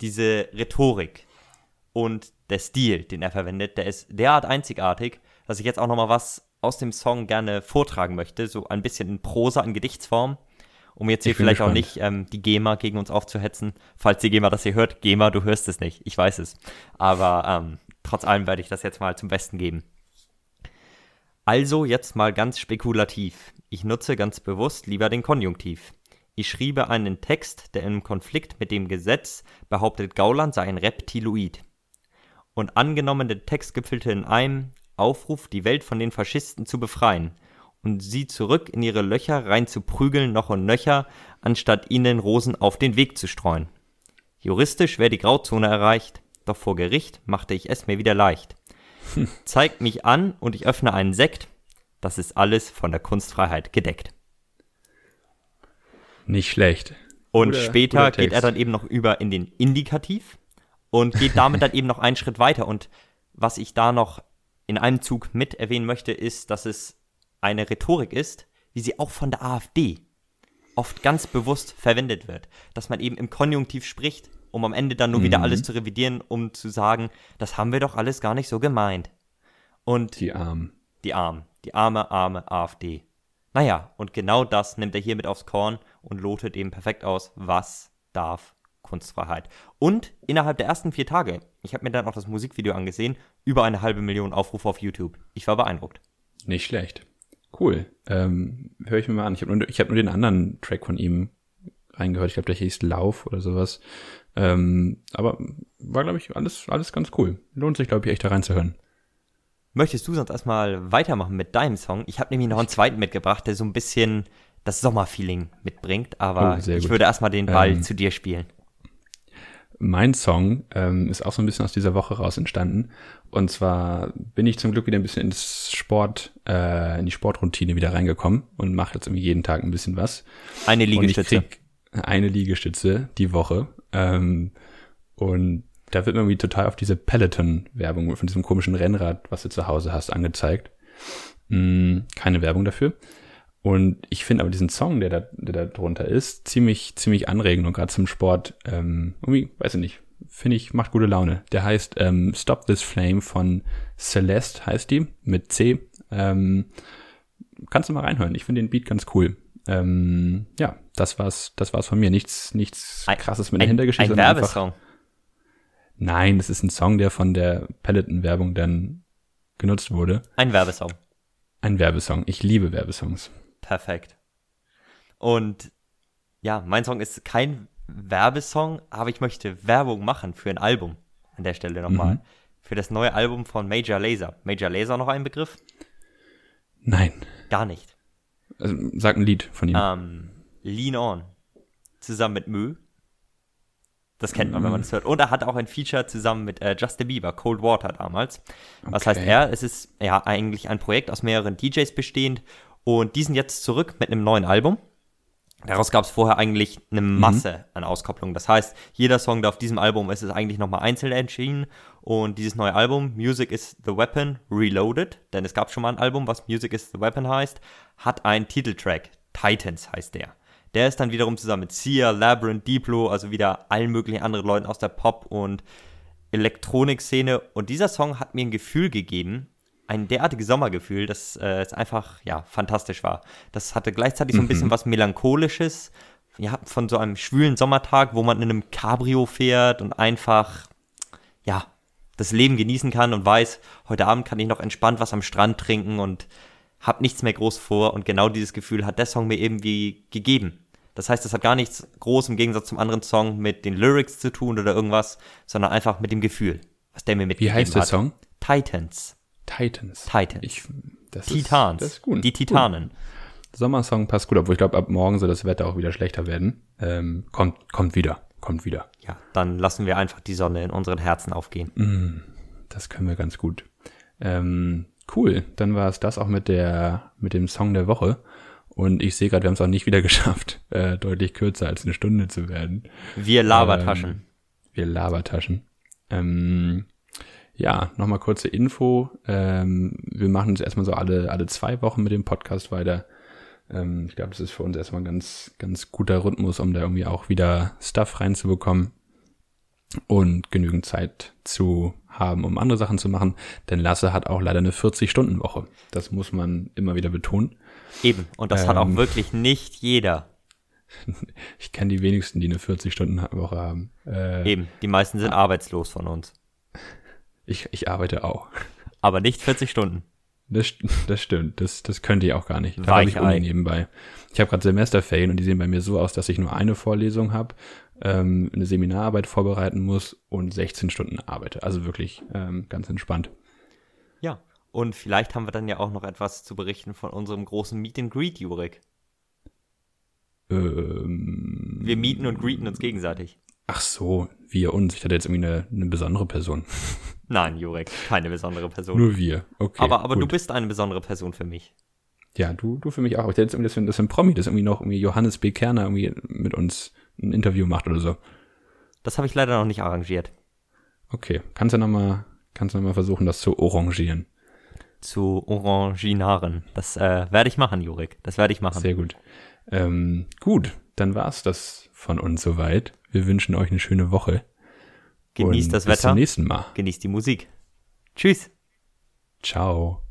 diese Rhetorik und der Stil, den er verwendet, der ist derart einzigartig, dass ich jetzt auch noch mal was aus dem Song gerne vortragen möchte, so ein bisschen in Prosa, in Gedichtsform um jetzt hier vielleicht gespannt. auch nicht ähm, die GEMA gegen uns aufzuhetzen. Falls die GEMA das hier hört, GEMA, du hörst es nicht, ich weiß es. Aber ähm, trotz allem werde ich das jetzt mal zum Besten geben. Also jetzt mal ganz spekulativ. Ich nutze ganz bewusst lieber den Konjunktiv. Ich schriebe einen Text, der im Konflikt mit dem Gesetz behauptet, Gauland sei ein Reptiloid. Und angenommen, der Text gipfelte in einem Aufruf, die Welt von den Faschisten zu befreien, und sie zurück in ihre Löcher rein zu prügeln noch und nöcher, anstatt ihnen Rosen auf den Weg zu streuen. Juristisch wäre die Grauzone erreicht, doch vor Gericht machte ich es mir wieder leicht. [laughs] Zeigt mich an und ich öffne einen Sekt, das ist alles von der Kunstfreiheit gedeckt. Nicht schlecht. Und guter, später guter geht er dann eben noch über in den Indikativ und geht damit dann eben noch einen Schritt weiter. Und was ich da noch in einem Zug mit erwähnen möchte, ist, dass es eine Rhetorik ist, wie sie auch von der AfD oft ganz bewusst verwendet wird. Dass man eben im Konjunktiv spricht, um am Ende dann nur mhm. wieder alles zu revidieren, um zu sagen, das haben wir doch alles gar nicht so gemeint. Und die Armen. Die Armen. Die arme, arme AfD. Naja, und genau das nimmt er hier mit aufs Korn und lotet eben perfekt aus, was darf Kunstfreiheit. Und innerhalb der ersten vier Tage, ich habe mir dann auch das Musikvideo angesehen, über eine halbe Million Aufrufe auf YouTube. Ich war beeindruckt. Nicht schlecht. Cool. Ähm, Höre ich mir mal an. Ich habe nur, hab nur den anderen Track von ihm reingehört. Ich glaube, der hieß Lauf oder sowas. Ähm, aber war, glaube ich, alles, alles ganz cool. Lohnt sich, glaube ich, echt da reinzuhören. Möchtest du sonst erstmal weitermachen mit deinem Song? Ich habe nämlich noch einen zweiten mitgebracht, der so ein bisschen das Sommerfeeling mitbringt, aber oh, ich würde erstmal den Ball ähm, zu dir spielen mein Song ähm, ist auch so ein bisschen aus dieser Woche raus entstanden. Und zwar bin ich zum Glück wieder ein bisschen ins Sport, äh, in die Sportroutine wieder reingekommen und mache jetzt irgendwie jeden Tag ein bisschen was. Eine Liegestütze. eine Liegestütze die Woche. Ähm, und da wird mir irgendwie total auf diese Peloton-Werbung von diesem komischen Rennrad, was du zu Hause hast, angezeigt. Hm, keine Werbung dafür. Und ich finde aber diesen Song, der da, der da drunter ist, ziemlich, ziemlich anregend und gerade zum Sport, ähm, irgendwie, weiß ich nicht, finde ich, macht gute Laune. Der heißt ähm, Stop This Flame von Celeste, heißt die, mit C. Ähm, kannst du mal reinhören. Ich finde den Beat ganz cool. Ähm, ja, das war's, das war's von mir. Nichts, nichts krasses mit der ein, Hintergeschichte. Ein Werbesong. Nein, das ist ein Song, der von der Peloton-Werbung dann genutzt wurde. Ein Werbesong. Ein Werbesong. Ich liebe Werbesongs. Perfekt. Und ja, mein Song ist kein Werbesong, aber ich möchte Werbung machen für ein Album. An der Stelle nochmal. Mhm. Für das neue Album von Major Laser. Major Laser noch ein Begriff? Nein. Gar nicht. Also, sag ein Lied von ihm. Um, ähm, Lean On. Zusammen mit Mö. Das kennt man, wenn man es hört. Und er hat auch ein Feature zusammen mit äh, Justin Bieber, Cold Water damals. Was okay. heißt er? Es ist ja eigentlich ein Projekt aus mehreren DJs bestehend. Und die sind jetzt zurück mit einem neuen Album. Daraus gab es vorher eigentlich eine mhm. Masse mhm. an Auskopplungen. Das heißt, jeder Song, der auf diesem Album ist, ist eigentlich nochmal einzeln erschienen. Und dieses neue Album, Music is the Weapon Reloaded, denn es gab schon mal ein Album, was Music is the Weapon heißt, hat einen Titeltrack. Titans heißt der. Der ist dann wiederum zusammen mit Sia, Labyrinth, Diplo, also wieder allen möglichen anderen Leuten aus der Pop- und Elektronikszene. Und dieser Song hat mir ein Gefühl gegeben, ein derartiges Sommergefühl, dass äh, es einfach, ja, fantastisch war. Das hatte gleichzeitig so ein bisschen mhm. was Melancholisches, ja, von so einem schwülen Sommertag, wo man in einem Cabrio fährt und einfach, ja, das Leben genießen kann und weiß, heute Abend kann ich noch entspannt was am Strand trinken und hab nichts mehr groß vor. Und genau dieses Gefühl hat der Song mir irgendwie gegeben. Das heißt, es hat gar nichts groß im Gegensatz zum anderen Song mit den Lyrics zu tun oder irgendwas, sondern einfach mit dem Gefühl, was der mir mitgegeben hat. Wie heißt der Song? Titans. Titans. Titans. Ich, das Titans. Ist, das ist gut. Die Titanen. Gut. Sommersong passt gut, obwohl ich glaube, ab morgen soll das Wetter auch wieder schlechter werden. Ähm, kommt, kommt wieder, kommt wieder. Ja, dann lassen wir einfach die Sonne in unseren Herzen aufgehen. Mm, das können wir ganz gut. Ähm, cool, dann war es das auch mit der, mit dem Song der Woche. Und ich sehe gerade, wir haben es auch nicht wieder [laughs] geschafft, äh, deutlich kürzer als eine Stunde zu werden. Wir Labertaschen. Ähm, wir Labertaschen. Ähm, ja, nochmal kurze Info. Ähm, wir machen es erstmal so alle, alle zwei Wochen mit dem Podcast weiter. Ähm, ich glaube, das ist für uns erstmal ein ganz, ganz guter Rhythmus, um da irgendwie auch wieder Stuff reinzubekommen und genügend Zeit zu haben, um andere Sachen zu machen. Denn Lasse hat auch leider eine 40-Stunden-Woche. Das muss man immer wieder betonen. Eben. Und das ähm, hat auch ähm, wirklich nicht jeder. [laughs] ich kenne die wenigsten, die eine 40-Stunden-Woche haben. Äh, Eben. Die meisten sind ah, arbeitslos von uns. Ich, ich arbeite auch. Aber nicht 40 Stunden. Das, das stimmt. Das, das könnte ich auch gar nicht. Da habe ich Uni nebenbei. Ich habe gerade Semesterferien und die sehen bei mir so aus, dass ich nur eine Vorlesung habe, ähm, eine Seminararbeit vorbereiten muss und 16 Stunden arbeite. Also wirklich ähm, ganz entspannt. Ja, und vielleicht haben wir dann ja auch noch etwas zu berichten von unserem großen Meet and Greet, Jurek. Ähm, wir mieten und greeten uns gegenseitig. Ach so, wir uns. Ich hatte jetzt irgendwie eine, eine besondere Person. Nein, Jurek, keine besondere Person. Nur wir, okay. Aber, aber du bist eine besondere Person für mich. Ja, du, du für mich auch. Ich hätte jetzt irgendwie, das, das ist ein Promi, das irgendwie noch irgendwie Johannes B. Kerner irgendwie mit uns ein Interview macht oder so. Das habe ich leider noch nicht arrangiert. Okay, kannst du nochmal, kannst du noch mal versuchen, das zu orangieren? Zu oranginaren. Das äh, werde ich machen, Jurik. Das werde ich machen. Sehr gut. Ähm, gut, dann war's das von uns soweit. Wir wünschen euch eine schöne Woche. Genießt das Wetter. Bis zum nächsten Mal. Genießt die Musik. Tschüss. Ciao.